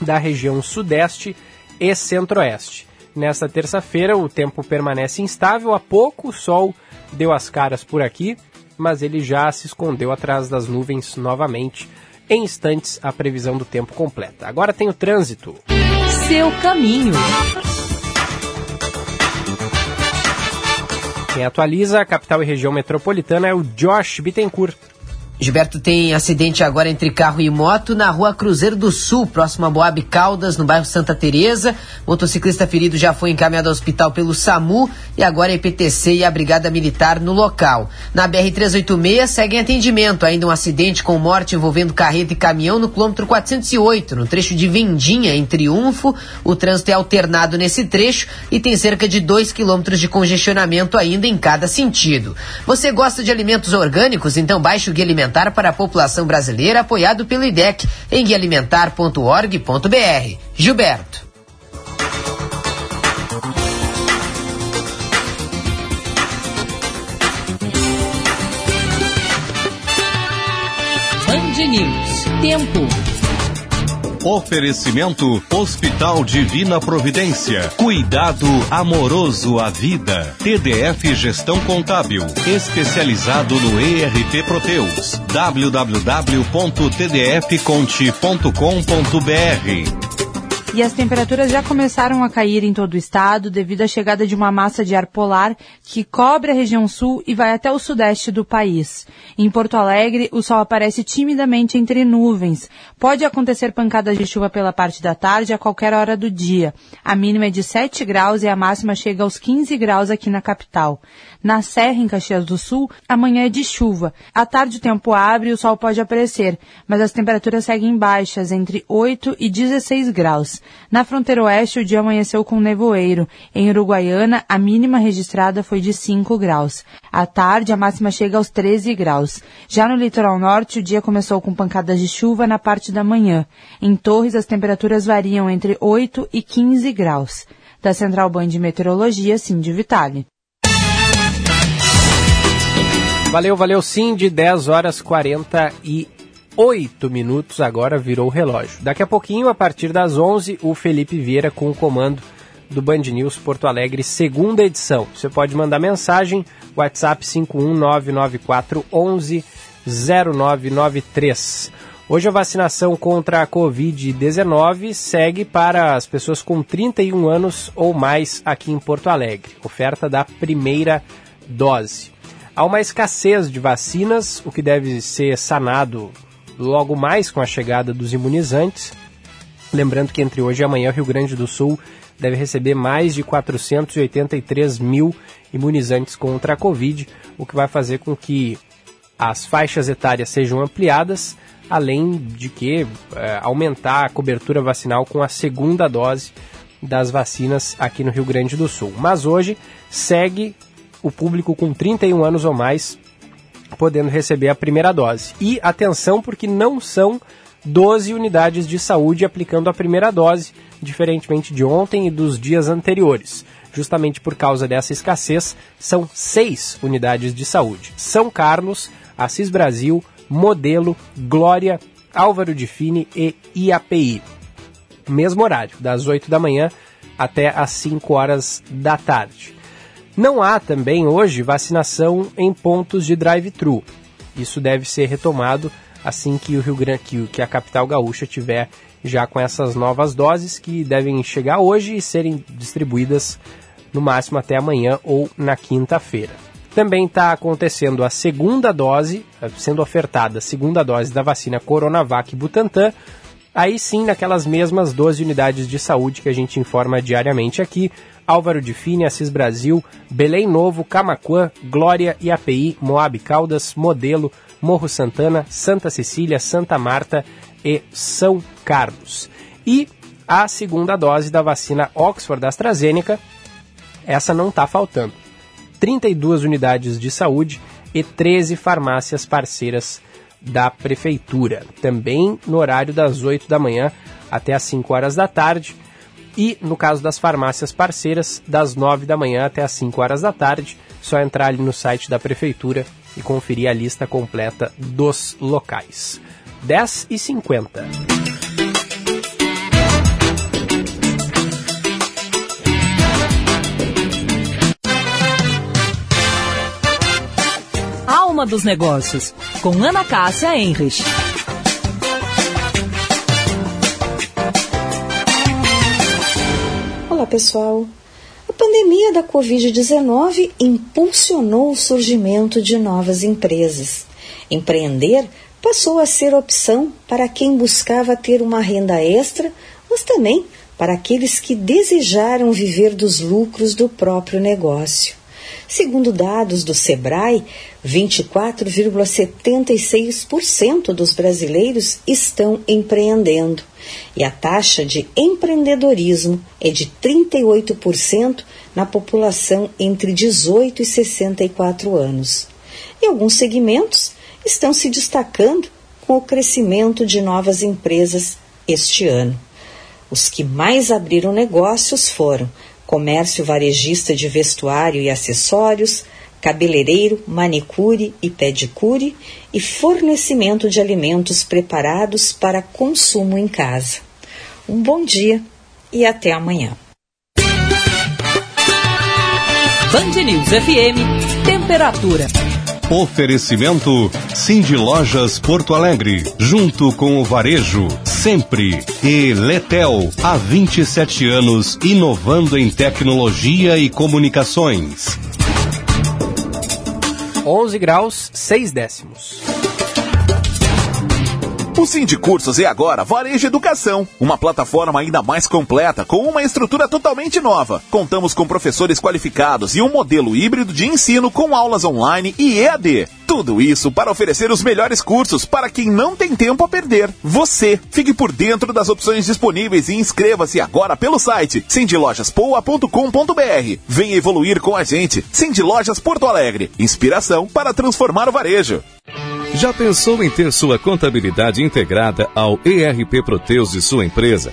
da região sudeste e centro-oeste. Nesta terça-feira, o tempo permanece instável, há pouco o sol deu as caras por aqui, mas ele já se escondeu atrás das nuvens novamente. Em instantes, a previsão do tempo completa. Agora tem o trânsito. Seu caminho. Quem atualiza a capital e região metropolitana é o Josh Bittencourt. Gilberto tem acidente agora entre carro e moto na rua Cruzeiro do Sul, próximo a Boab Caldas, no bairro Santa Teresa. Motociclista ferido já foi encaminhado ao hospital pelo SAMU e agora a EPTC e a Brigada Militar no local. Na BR-386 segue em atendimento ainda um acidente com morte envolvendo carreta e caminhão no quilômetro 408, no trecho de Vendinha, em Triunfo. O trânsito é alternado nesse trecho e tem cerca de 2 quilômetros de congestionamento ainda em cada sentido. Você gosta de alimentos orgânicos? Então baixe o Guia Alimentar para a população brasileira, apoiado pelo IDEC, em guialimentar.org.br. Gilberto. Band News. Tempo. Oferecimento Hospital Divina Providência. Cuidado amoroso à vida. TDF Gestão Contábil. Especializado no ERP Proteus. www.tdfconte.com.br e as temperaturas já começaram a cair em todo o estado devido à chegada de uma massa de ar polar que cobre a região sul e vai até o sudeste do país. Em Porto Alegre, o sol aparece timidamente entre nuvens. Pode acontecer pancadas de chuva pela parte da tarde a qualquer hora do dia. A mínima é de 7 graus e a máxima chega aos 15 graus aqui na capital. Na Serra, em Caxias do Sul, amanhã é de chuva. À tarde o tempo abre e o sol pode aparecer, mas as temperaturas seguem baixas, entre 8 e 16 graus. Na fronteira oeste, o dia amanheceu com nevoeiro. Em Uruguaiana, a mínima registrada foi de 5 graus. À tarde, a máxima chega aos 13 graus. Já no litoral norte, o dia começou com pancadas de chuva na parte da manhã. Em Torres, as variam entre 8 e 15 graus. Da Central Band de Meteorologia, Cindy Vitale. Valeu, valeu de 10 horas 48 minutos agora virou o relógio. Daqui a pouquinho, a partir das 11, o Felipe Vieira com o comando do Band News Porto Alegre, segunda edição. Você pode mandar mensagem, WhatsApp 51994110993. Hoje a vacinação contra a Covid-19 segue para as pessoas com 31 anos ou mais aqui em Porto Alegre. Oferta da primeira dose. Há uma escassez de vacinas, o que deve ser sanado logo mais com a chegada dos imunizantes. Lembrando que entre hoje e amanhã o Rio Grande do Sul deve receber mais de 483 mil imunizantes contra a Covid, o que vai fazer com que as faixas etárias sejam ampliadas, além de que é, aumentar a cobertura vacinal com a segunda dose das vacinas aqui no Rio Grande do Sul. Mas hoje segue o público com 31 anos ou mais podendo receber a primeira dose. E atenção, porque não são 12 unidades de saúde aplicando a primeira dose, diferentemente de ontem e dos dias anteriores. Justamente por causa dessa escassez, são seis unidades de saúde: São Carlos, Assis Brasil, Modelo, Glória, Álvaro de Fine e IAPI. Mesmo horário, das 8 da manhã até as 5 horas da tarde. Não há também hoje vacinação em pontos de drive-thru. Isso deve ser retomado assim que o Rio Grande, que, a capital gaúcha tiver já com essas novas doses que devem chegar hoje e serem distribuídas no máximo até amanhã ou na quinta-feira. Também está acontecendo a segunda dose, sendo ofertada a segunda dose da vacina Coronavac Butantan, aí sim naquelas mesmas 12 unidades de saúde que a gente informa diariamente aqui, Álvaro de Fine, Assis Brasil, Belém Novo, Camacuã, Glória, IAPI, Moab Caldas, Modelo, Morro Santana, Santa Cecília, Santa Marta e São Carlos. E a segunda dose da vacina Oxford AstraZeneca, essa não está faltando. 32 unidades de saúde e 13 farmácias parceiras da prefeitura. Também no horário das 8 da manhã até as 5 horas da tarde e, no caso das farmácias parceiras, das 9 da manhã até as 5 horas da tarde. Só entrar ali no site da Prefeitura e conferir a lista completa dos locais. 10 e 50. Alma dos Negócios, com Ana Cássia Enrich. Pessoal. A pandemia da Covid-19 impulsionou o surgimento de novas empresas. Empreender passou a ser opção para quem buscava ter uma renda extra, mas também para aqueles que desejaram viver dos lucros do próprio negócio. Segundo dados do Sebrae, 24,76% dos brasileiros estão empreendendo e a taxa de empreendedorismo é de 38% na população entre 18 e 64 anos. E alguns segmentos estão se destacando com o crescimento de novas empresas este ano. Os que mais abriram negócios foram comércio varejista de vestuário e acessórios, cabeleireiro, manicure e pedicure e fornecimento de alimentos preparados para consumo em casa. Um bom dia e até amanhã. Band News FM, temperatura. Oferecimento Cindy Lojas Porto Alegre, junto com o Varejo, sempre. E Letel, há 27 anos, inovando em tecnologia e comunicações. 11 graus, 6 décimos. O Sim de Cursos é agora Varejo Educação, uma plataforma ainda mais completa com uma estrutura totalmente nova. Contamos com professores qualificados e um modelo híbrido de ensino com aulas online e EAD. Tudo isso para oferecer os melhores cursos para quem não tem tempo a perder. Você, fique por dentro das opções disponíveis e inscreva-se agora pelo site sindilojaspoa.com.br. Venha evoluir com a gente. Cindy Lojas Porto Alegre. Inspiração para transformar o varejo. Já pensou em ter sua contabilidade integrada ao ERP Proteus de sua empresa?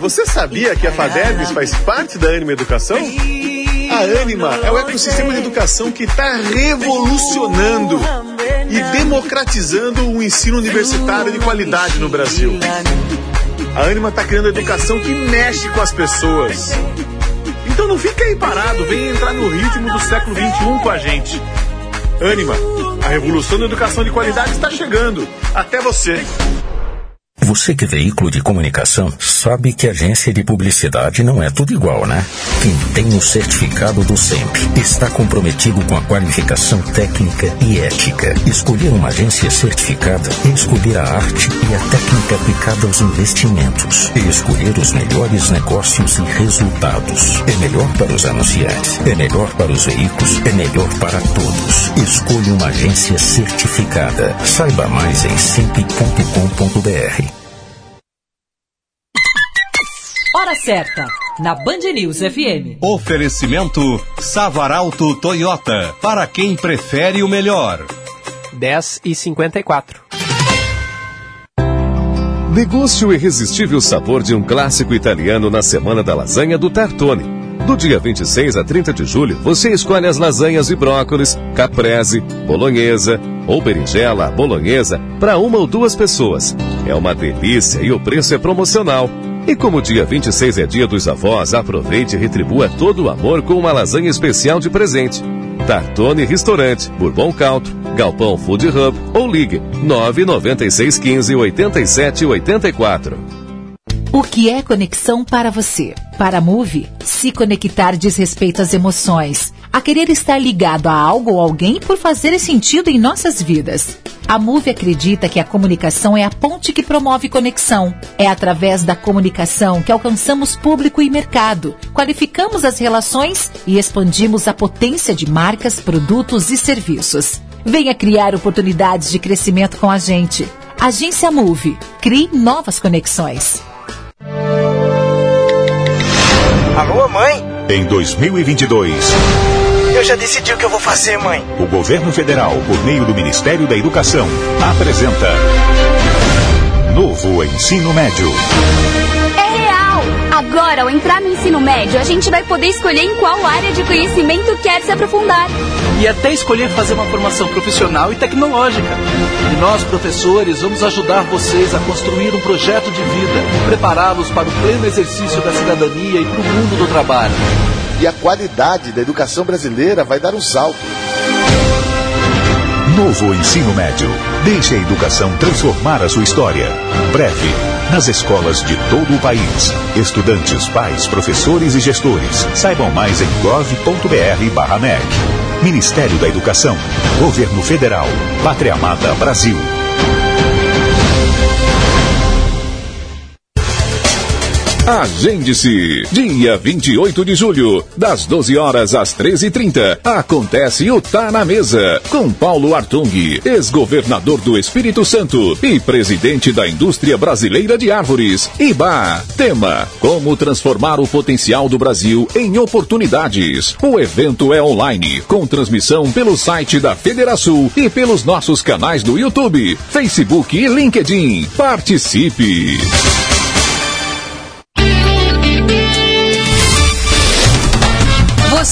Você sabia que a FADERGS faz parte da Anima Educação? A Anima é o ecossistema de educação que está revolucionando e democratizando o ensino universitário de qualidade no Brasil. A Anima está criando educação que mexe com as pessoas. Então não fica aí parado, vem entrar no ritmo do século XXI com a gente. Anima, a revolução da educação de qualidade está chegando. Até você. Você que é veículo de comunicação sabe que agência de publicidade não é tudo igual, né? Quem tem o certificado do SEMP está comprometido com a qualificação técnica e ética. Escolher uma agência certificada é escolher a arte e a técnica aplicada aos investimentos e escolher os melhores negócios e resultados. É melhor para os anunciantes, é melhor para os veículos, é melhor para todos. Escolha uma agência certificada. Saiba mais em semp.com.br. Hora certa, na Band News FM. Oferecimento Savaralto Toyota, para quem prefere o melhor. 10 e 54. Deguste o irresistível sabor de um clássico italiano na Semana da Lasanha do Tartone. Do dia 26 a 30 de julho, você escolhe as lasanhas de brócolis, caprese, bolonhesa ou berinjela bolonhesa para uma ou duas pessoas. É uma delícia e o preço é promocional. E como o dia 26 é dia dos avós, aproveite e retribua todo o amor com uma lasanha especial de presente. Tartone Restaurante, Bourbon Country, Galpão Food Hub ou ligue 99615 8784. O que é conexão para você? Para a Move, se conectar diz respeito às emoções, a querer estar ligado a algo ou alguém por fazer sentido em nossas vidas. A Move acredita que a comunicação é a ponte que promove conexão. É através da comunicação que alcançamos público e mercado, qualificamos as relações e expandimos a potência de marcas, produtos e serviços. Venha criar oportunidades de crescimento com a gente. Agência Move. Crie novas conexões. Alô, mãe? Em 2022, Eu já decidi o que eu vou fazer, mãe. o governo federal, por meio do Ministério da Educação, apresenta Novo Ensino Médio. É real! Agora, ao entrar no ensino médio, a gente vai poder escolher em qual área de conhecimento quer se aprofundar. e até escolher fazer uma formação profissional e tecnológica. E nós, professores, vamos ajudar vocês a construir um projeto de vida, prepará-los para o pleno exercício da cidadania e para o mundo do trabalho. E a qualidade da educação brasileira vai dar um salto. Novo Ensino Médio. Deixe a educação transformar a sua história. Breve. nas escolas de todo o país. Estudantes, pais, professores e gestores. Saibam mais em gov.br/mec. Ministério da Educação, Governo Federal, Pátria Amada Brasil. Agende-se! Dia 28 de julho, das 12 horas às 13h30, acontece o Tá na Mesa, com Paulo Artung, ex-governador do Espírito Santo e presidente da Indústria Brasileira de Árvores, IBA. Tema: Como transformar o potencial do Brasil em oportunidades. O evento é online, com transmissão pelo site da Federação e pelos nossos canais do YouTube, Facebook e LinkedIn. Participe!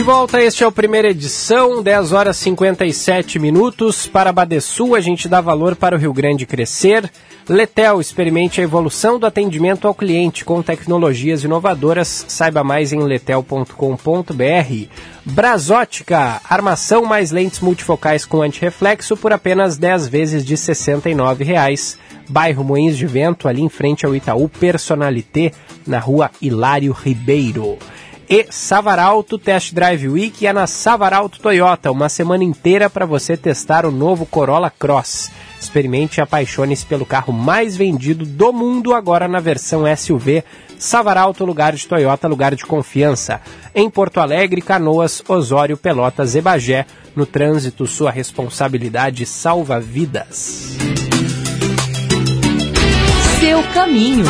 De volta, este é o primeira edição, 10 horas 57 minutos. Para Badesul, a gente dá valor para o Rio Grande crescer. Letel, experimente a evolução do atendimento ao cliente com tecnologias inovadoras. Saiba mais em letel.com.br. Brasótica, armação mais lentes multifocais com antirreflexo por apenas 10 vezes de R$ 69,00. Bairro Moinhos de Vento, ali em frente ao Itaú Personalité, na rua Hilário Ribeiro e Savaralto Test Drive Week é na Savaralto Toyota, uma semana inteira para você testar o novo Corolla Cross. Experimente e apaixone-se pelo carro mais vendido do mundo agora na versão SUV. Savaralto, lugar de Toyota, lugar de confiança. Em Porto Alegre, Canoas, Osório, Pelotas e Bagé. No trânsito, sua responsabilidade salva vidas. Seu caminho.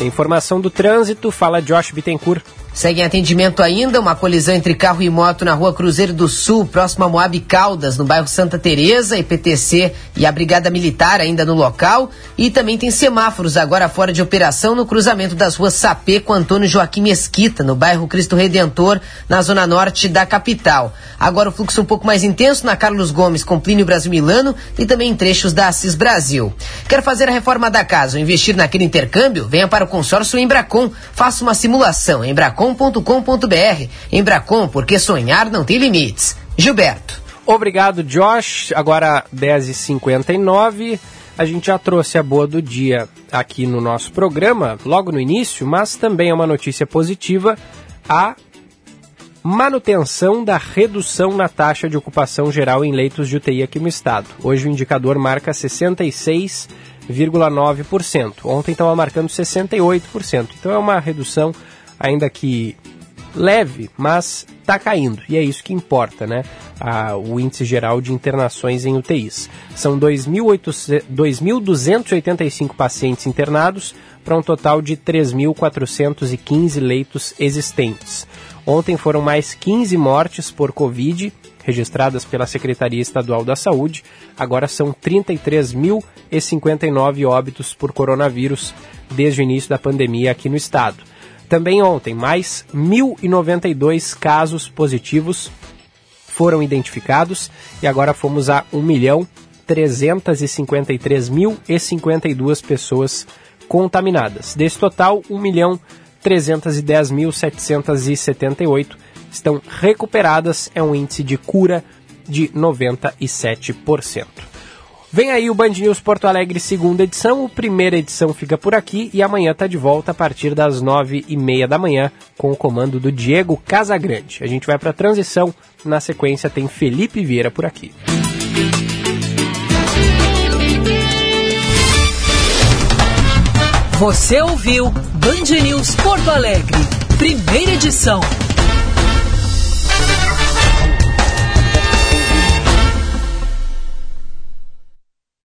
Informação do trânsito, fala Josh Bittencourt. Segue em atendimento ainda uma colisão entre carro e moto na rua Cruzeiro do Sul, próximo a Moab Caldas, no bairro Santa Teresa, IPTC e a Brigada Militar ainda no local. E também tem semáforos agora fora de operação no cruzamento das ruas Sapê com Antônio Joaquim Mesquita, no bairro Cristo Redentor, na zona norte da capital. Agora o fluxo um pouco mais intenso na Carlos Gomes com Plínio Brasil Milano e também em trechos da Assis Brasil. Quer fazer a reforma da casa ou investir naquele intercâmbio? Venha para o consórcio Embracon. Faça uma simulação. Embracon embracon.com.br. Embracon, porque sonhar não tem limites. Gilberto. Obrigado, Josh. Agora 10h59. A gente já trouxe a boa do dia aqui no nosso programa, logo no início, mas também é uma notícia positiva a manutenção da redução na taxa de ocupação geral em leitos de UTI aqui no estado. Hoje o indicador marca 66,9%. Ontem estava marcando 68%. Então é uma redução ainda que leve, mas está caindo. E é isso que importa, né? O índice geral de internações em UTIs. São 2.285 pacientes internados para um total de 3.415 leitos existentes. Ontem foram mais 15 mortes por Covid registradas pela Secretaria Estadual da Saúde. Agora são 33.059 óbitos por coronavírus desde o início da pandemia aqui no estado. Também ontem, mais 1.092 casos positivos foram identificados e agora fomos a 1 milhão 353.052 pessoas contaminadas. Desse total, 1 milhão 310.778 estão recuperadas, é um índice de cura de 97%. Vem aí o Band News Porto Alegre, segunda edição. O primeira edição fica por aqui e amanhã está de volta a partir das nove e meia da manhã com o comando do Diego Casagrande. A gente vai para a transição. Na sequência tem Felipe Vieira por aqui. Você ouviu Band News Porto Alegre, primeira edição.